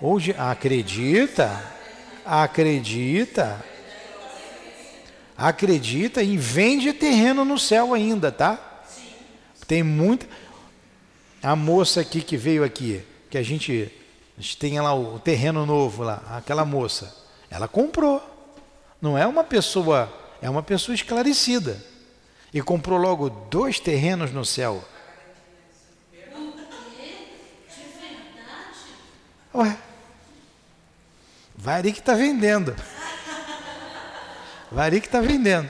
Hoje, acredita, acredita, acredita e vende terreno no céu ainda, tá? Tem muita. A moça aqui que veio aqui, que a gente, a gente tem lá o terreno novo lá, aquela moça, ela comprou. Não é uma pessoa, é uma pessoa esclarecida. E comprou logo dois terrenos no céu. Ué, Vari que está vendendo. Vari que está vendendo.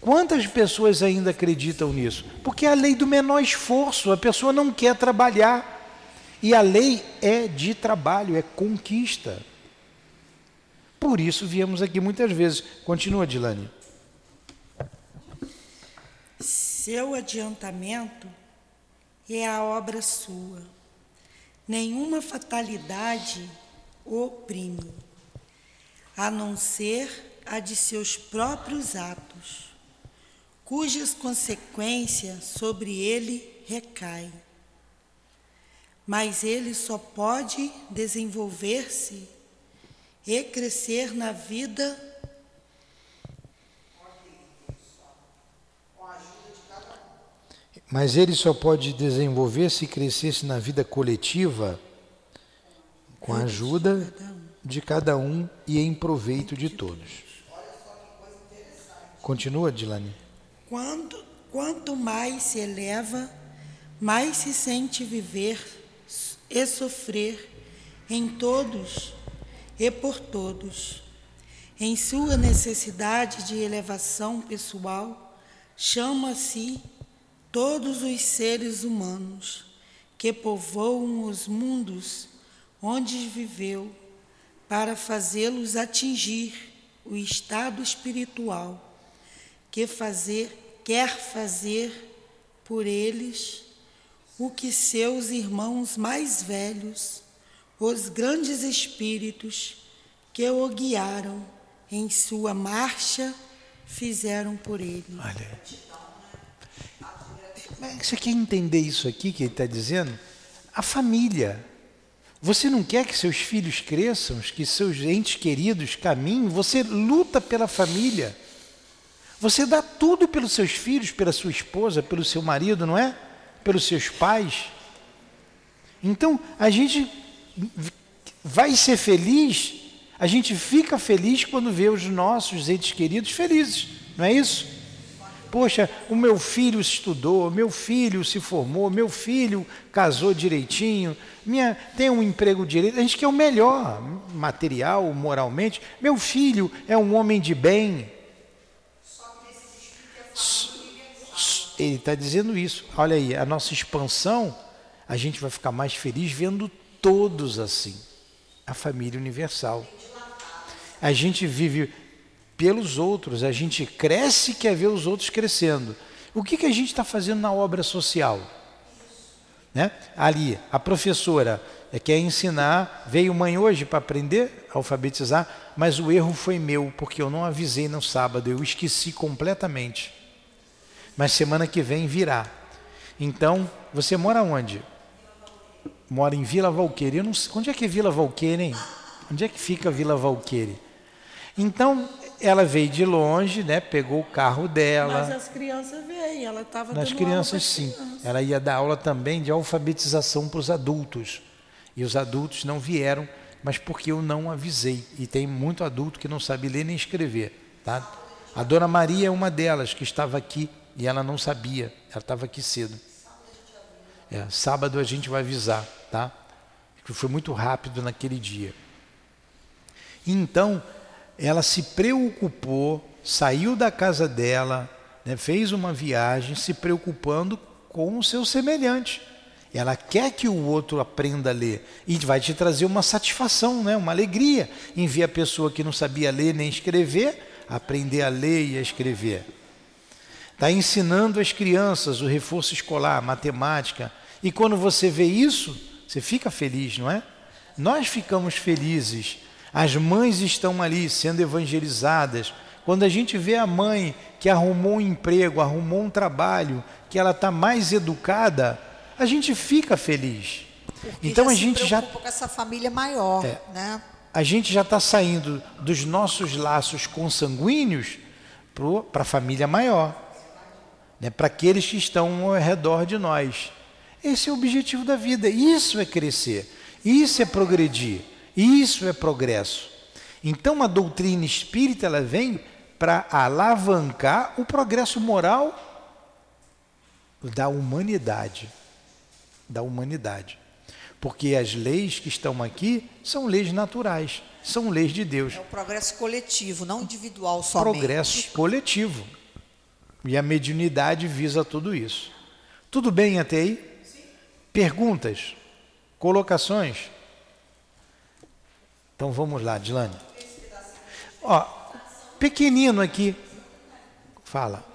Quantas pessoas ainda acreditam nisso? Porque é a lei do menor esforço, a pessoa não quer trabalhar. E a lei é de trabalho, é conquista. Por isso viemos aqui muitas vezes. Continua, Dilane. Seu adiantamento é a obra sua. Nenhuma fatalidade oprime, a não ser a de seus próprios atos, cujas consequências sobre ele recaem. Mas ele só pode desenvolver-se e crescer na vida Mas ele só pode desenvolver se crescesse na vida coletiva com a ajuda de cada um e em proveito de todos. Continua, Dilane. Quanto, quanto mais se eleva, mais se sente viver e sofrer em todos e por todos. Em sua necessidade de elevação pessoal, chama-se todos os seres humanos que povoam os mundos onde viveu, para fazê-los atingir o estado espiritual que fazer, quer fazer por eles o que seus irmãos mais velhos, os grandes espíritos que o guiaram em sua marcha, fizeram por ele. Olha. Você quer entender isso aqui que ele está dizendo? A família. Você não quer que seus filhos cresçam, que seus entes queridos caminhem, você luta pela família. Você dá tudo pelos seus filhos, pela sua esposa, pelo seu marido, não é? Pelos seus pais. Então, a gente vai ser feliz, a gente fica feliz quando vê os nossos entes queridos felizes, não é isso? Poxa, o meu filho estudou, meu filho se formou, meu filho casou direitinho, minha, tem um emprego direito. A gente quer o melhor, material, moralmente. Meu filho é um homem de bem. Ele está dizendo isso. Olha aí, a nossa expansão, a gente vai ficar mais feliz vendo todos assim. A família universal. A gente vive pelos outros, a gente cresce quer ver os outros crescendo. O que, que a gente está fazendo na obra social? Né? Ali, a professora quer ensinar, veio mãe hoje para aprender, alfabetizar, mas o erro foi meu, porque eu não avisei no sábado, eu esqueci completamente. Mas semana que vem virá. Então, você mora onde? Mora em Vila Valqueire. Eu não sei, onde é que é Vila Valqueire, hein? Onde é que fica Vila Valqueire? Então, ela veio de longe, né? Pegou o carro dela. Mas as crianças veem, ela estava Nas crianças, sim. Crianças. Ela ia dar aula também de alfabetização para os adultos. E os adultos não vieram, mas porque eu não avisei. E tem muito adulto que não sabe ler nem escrever, tá? A dona Maria é uma delas que estava aqui e ela não sabia. Ela estava aqui cedo. É, sábado a gente vai avisar, tá? Porque foi muito rápido naquele dia. Então, ela se preocupou, saiu da casa dela, né, fez uma viagem se preocupando com o seu semelhante. Ela quer que o outro aprenda a ler e vai te trazer uma satisfação, né, uma alegria em ver a pessoa que não sabia ler nem escrever aprender a ler e a escrever. Está ensinando as crianças o reforço escolar, matemática. E quando você vê isso, você fica feliz, não é? Nós ficamos felizes as mães estão ali sendo evangelizadas. Quando a gente vê a mãe que arrumou um emprego, arrumou um trabalho, que ela está mais educada, a gente fica feliz. Porque então já a gente já com essa família maior, É. né? a gente já está saindo dos nossos laços consanguíneos para a família maior, né? para aqueles que estão ao redor de nós. Esse é o objetivo da vida. Isso é crescer, isso é progredir, isso é progresso. Então a doutrina espírita ela vem para alavancar o progresso moral da humanidade, da humanidade. Porque as leis que estão aqui são leis naturais, são leis de Deus. É o progresso coletivo, não individual somente. Progresso coletivo. E a mediunidade visa tudo isso. Tudo bem até aí? Perguntas? Colocações? Então vamos lá, Dilane. Ó, pequenino aqui. Fala.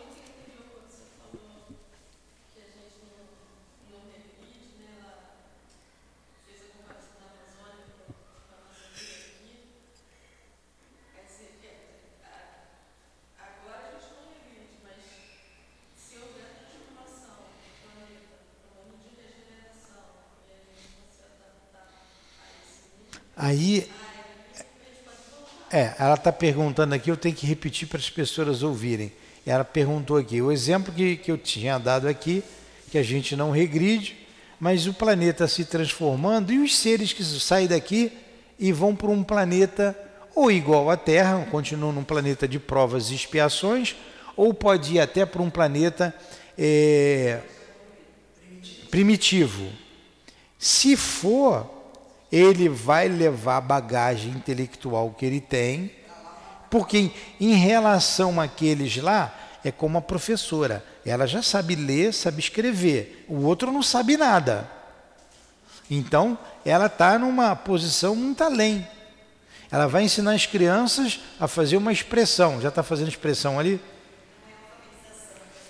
Aí É, ela está perguntando aqui, eu tenho que repetir para as pessoas ouvirem. Ela perguntou aqui, o exemplo que, que eu tinha dado aqui, que a gente não regride, mas o planeta se transformando e os seres que saem daqui e vão para um planeta ou igual à Terra, continuam num planeta de provas e expiações, ou pode ir até para um planeta é, primitivo. Se for, ele vai levar a bagagem intelectual que ele tem, porque em relação àqueles lá, é como a professora, ela já sabe ler, sabe escrever, o outro não sabe nada. Então, ela está numa posição muito além. Ela vai ensinar as crianças a fazer uma expressão. Já está fazendo expressão ali?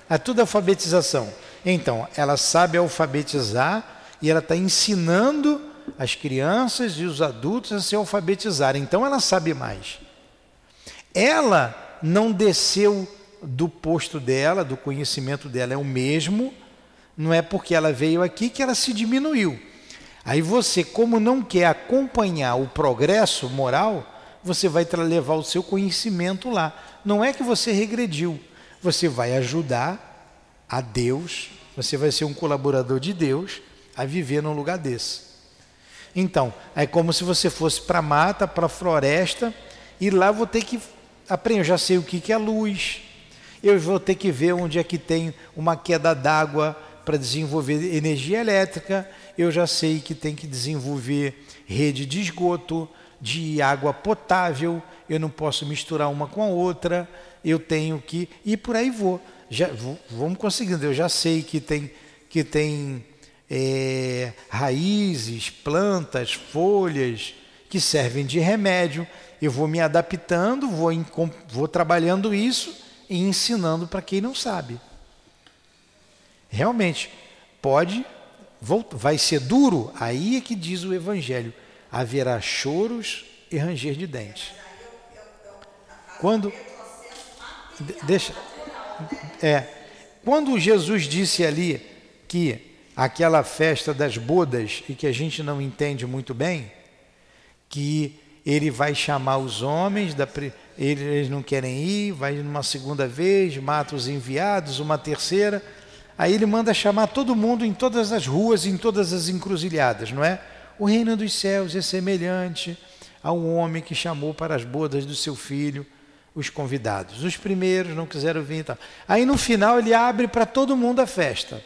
É tudo alfabetização. Então, ela sabe alfabetizar e ela está ensinando as crianças e os adultos a se alfabetizarem. Então, ela sabe mais. Ela não desceu do posto dela, do conhecimento dela é o mesmo, não é porque ela veio aqui que ela se diminuiu. Aí você, como não quer acompanhar o progresso moral, você vai levar o seu conhecimento lá. Não é que você regrediu, você vai ajudar a Deus, você vai ser um colaborador de Deus a viver num lugar desse. Então, é como se você fosse para a mata, para a floresta, e lá vou ter que aprender. Eu já sei o que, que é luz, eu vou ter que ver onde é que tem uma queda d'água para desenvolver energia elétrica, eu já sei que tem que desenvolver rede de esgoto, de água potável, eu não posso misturar uma com a outra, eu tenho que. E por aí vou. Já, vamos conseguindo, eu já sei que tem, que tem é, raízes, plantas, folhas que servem de remédio. Eu vou me adaptando, vou, vou trabalhando isso e ensinando para quem não sabe. Realmente, pode, vai ser duro, aí é que diz o Evangelho: haverá choros e ranger de dentes. Quando. Deixa. É. Quando Jesus disse ali que aquela festa das bodas, e que a gente não entende muito bem, que ele vai chamar os homens da eles não querem ir, vai numa segunda vez, mata os enviados, uma terceira. Aí ele manda chamar todo mundo em todas as ruas, em todas as encruzilhadas, não é? O reino dos céus é semelhante ao homem que chamou para as bodas do seu filho os convidados. Os primeiros não quiseram vir. Então. Aí no final ele abre para todo mundo a festa.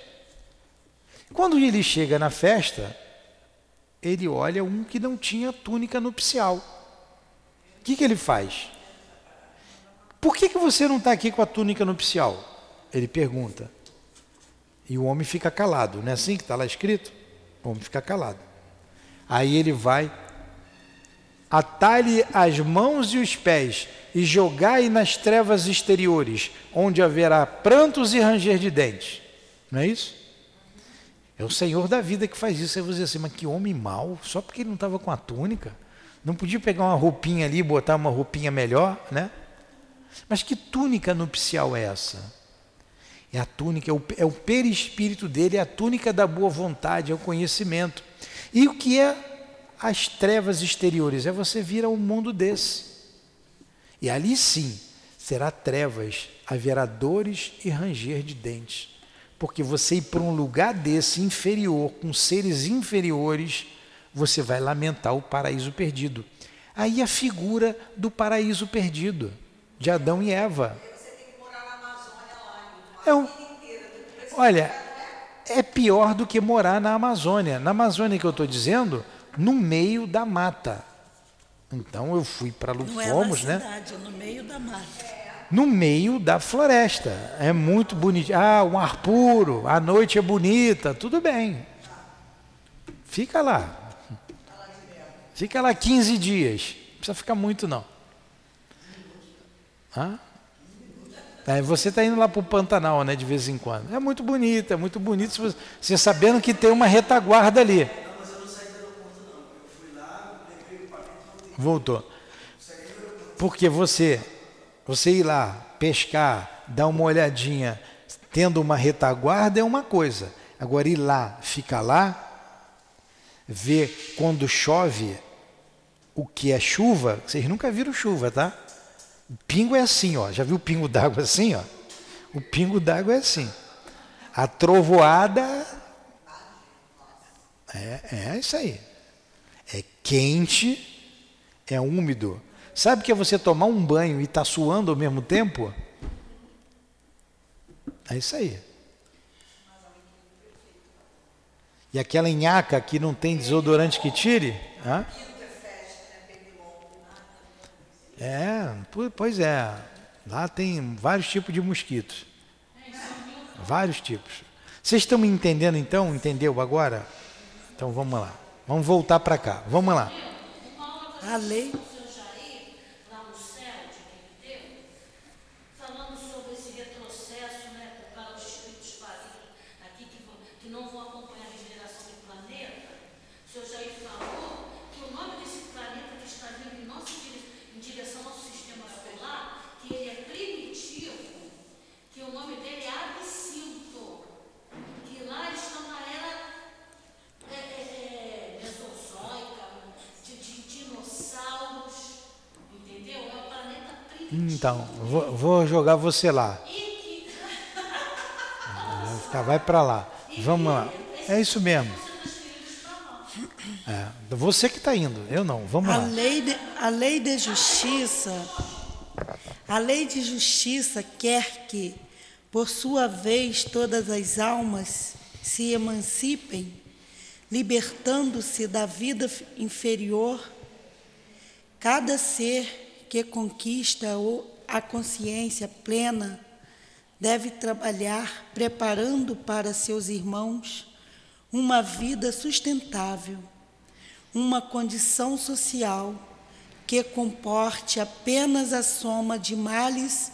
Quando ele chega na festa, ele olha um que não tinha túnica nupcial. O que, que ele faz? Por que, que você não está aqui com a túnica nupcial? Ele pergunta. E o homem fica calado, não é assim que está lá escrito? O homem fica calado. Aí ele vai, atalhe as mãos e os pés e jogai nas trevas exteriores, onde haverá prantos e ranger de dentes. Não é isso? É o Senhor da vida que faz isso. Você diz assim, mas que homem mau, só porque ele não estava com a túnica. Não podia pegar uma roupinha ali e botar uma roupinha melhor, né? Mas que túnica nupcial é essa? É a túnica, é o, é o perispírito dele, é a túnica da boa vontade, é o conhecimento. E o que é as trevas exteriores? É você vir a um mundo desse. E ali sim será trevas, haverá dores e ranger de dentes. Porque você ir para um lugar desse inferior, com seres inferiores, você vai lamentar o paraíso perdido. Aí a figura do paraíso perdido de Adão e Eva. É um, olha, é pior do que morar na Amazônia. Na Amazônia que eu estou dizendo, no meio da mata. Então eu fui para Lufomos, é né? Cidade, no meio da mata. No meio da floresta. É muito bonito. Ah, um ar puro, a noite é bonita, tudo bem. Fica lá. Fica lá 15 dias. Não precisa ficar muito não. Hã? É, você está indo lá para o Pantanal, né, de vez em quando. É muito bonito, é muito bonito você sabendo que tem uma retaguarda ali. Voltou. Porque você, você ir lá pescar, dar uma olhadinha, tendo uma retaguarda é uma coisa. Agora ir lá, ficar lá, ver quando chove, o que é chuva, vocês nunca viram chuva, tá? O pingo é assim, ó. Já viu o pingo d'água assim, ó? O pingo d'água é assim. A trovoada é, é isso aí. É quente, é úmido. Sabe que é você tomar um banho e estar tá suando ao mesmo tempo? É isso aí. E aquela nhaca que não tem desodorante que tire? Hã? É, pois é. Lá tem vários tipos de mosquitos. Vários tipos. Vocês estão me entendendo então? Entendeu agora? Então vamos lá. Vamos voltar para cá. Vamos lá. A lei Então, vou, vou jogar você lá. Vai para lá. Vamos lá. É isso mesmo. É, você que está indo, eu não. Vamos a lá. Lei de, a lei de justiça, a lei de justiça quer que, por sua vez, todas as almas se emancipem, libertando-se da vida inferior. Cada ser que conquista a consciência plena deve trabalhar preparando para seus irmãos uma vida sustentável, uma condição social que comporte apenas a soma de males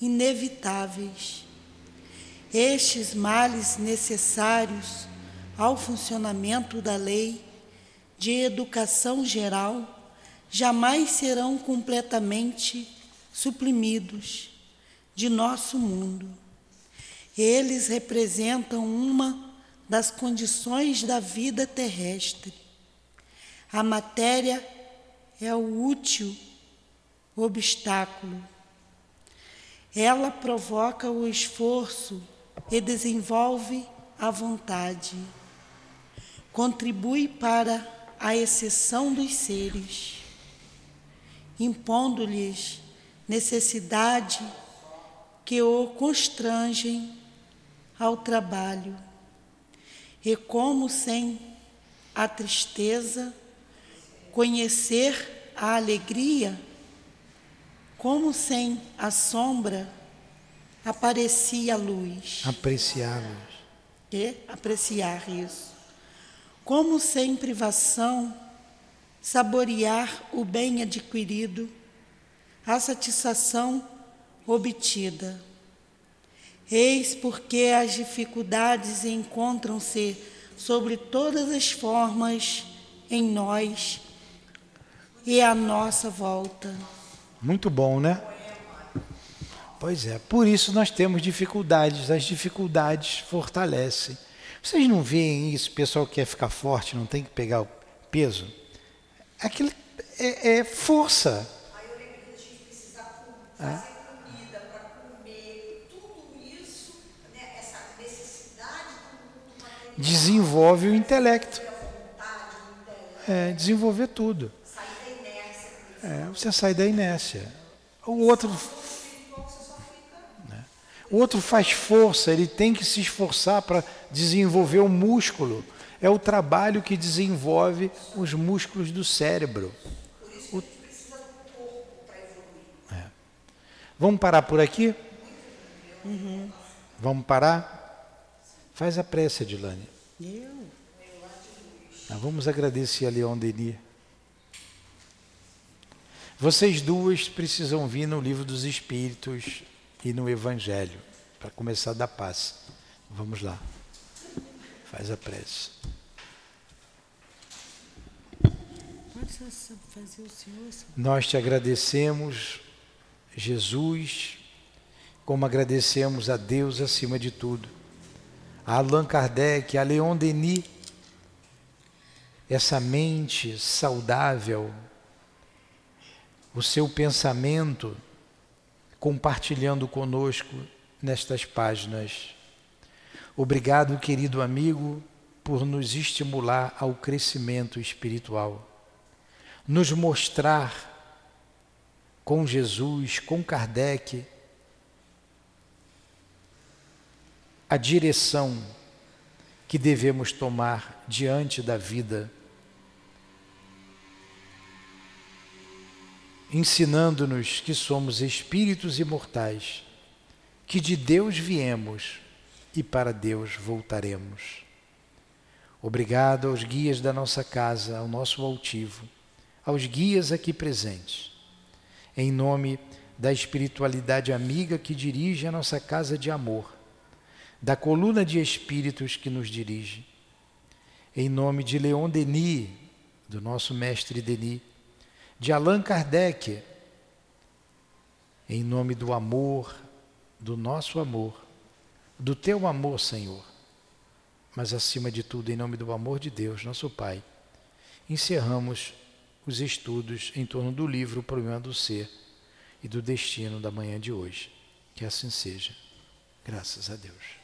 inevitáveis. Estes males necessários ao funcionamento da lei de educação geral jamais serão completamente suprimidos de nosso mundo. Eles representam uma das condições da vida terrestre. A matéria é o útil obstáculo. Ela provoca o esforço e desenvolve a vontade. Contribui para a exceção dos seres impondo-lhes necessidade que o constrangem ao trabalho. E como sem a tristeza conhecer a alegria, como sem a sombra aparecia a luz. Apreciar a luz. E apreciar isso. Como sem privação saborear o bem adquirido, a satisfação obtida. Eis porque as dificuldades encontram-se sobre todas as formas em nós e à nossa volta. Muito bom, né? Pois é, por isso nós temos dificuldades, as dificuldades fortalecem. Vocês não veem isso? O pessoal quer ficar forte, não tem que pegar o peso? Aquilo é, é força. Aí eu lembro que a gente precisa fazer comida para comer, tudo isso, né, essa necessidade do mundo Desenvolve o intelecto. É, desenvolver tudo. É, você sai da inércia. O outro. Né? O outro faz força, ele tem que se esforçar para desenvolver o músculo é o trabalho que desenvolve os músculos do cérebro. O... É. Vamos parar por aqui? Uhum. Vamos parar? Faz a prece, Adilane. Eu? Ah, vamos agradecer a Leon Denis. Vocês duas precisam vir no livro dos Espíritos e no Evangelho, para começar a dar paz. Vamos lá. Faz a prece. Nós te agradecemos, Jesus, como agradecemos a Deus acima de tudo, a Allan Kardec, a Leon Denis, essa mente saudável, o seu pensamento compartilhando conosco nestas páginas. Obrigado, querido amigo, por nos estimular ao crescimento espiritual, nos mostrar com Jesus, com Kardec, a direção que devemos tomar diante da vida, ensinando-nos que somos espíritos imortais, que de Deus viemos e para Deus voltaremos. Obrigado aos guias da nossa casa, ao nosso altivo, aos guias aqui presentes. Em nome da espiritualidade amiga que dirige a nossa casa de amor, da coluna de espíritos que nos dirige. Em nome de Leon Denis, do nosso mestre Denis, de Allan Kardec, em nome do amor, do nosso amor, do teu amor, Senhor mas acima de tudo, em nome do amor de Deus, nosso Pai, encerramos os estudos em torno do livro O Problema do Ser e do Destino da manhã de hoje. Que assim seja. Graças a Deus.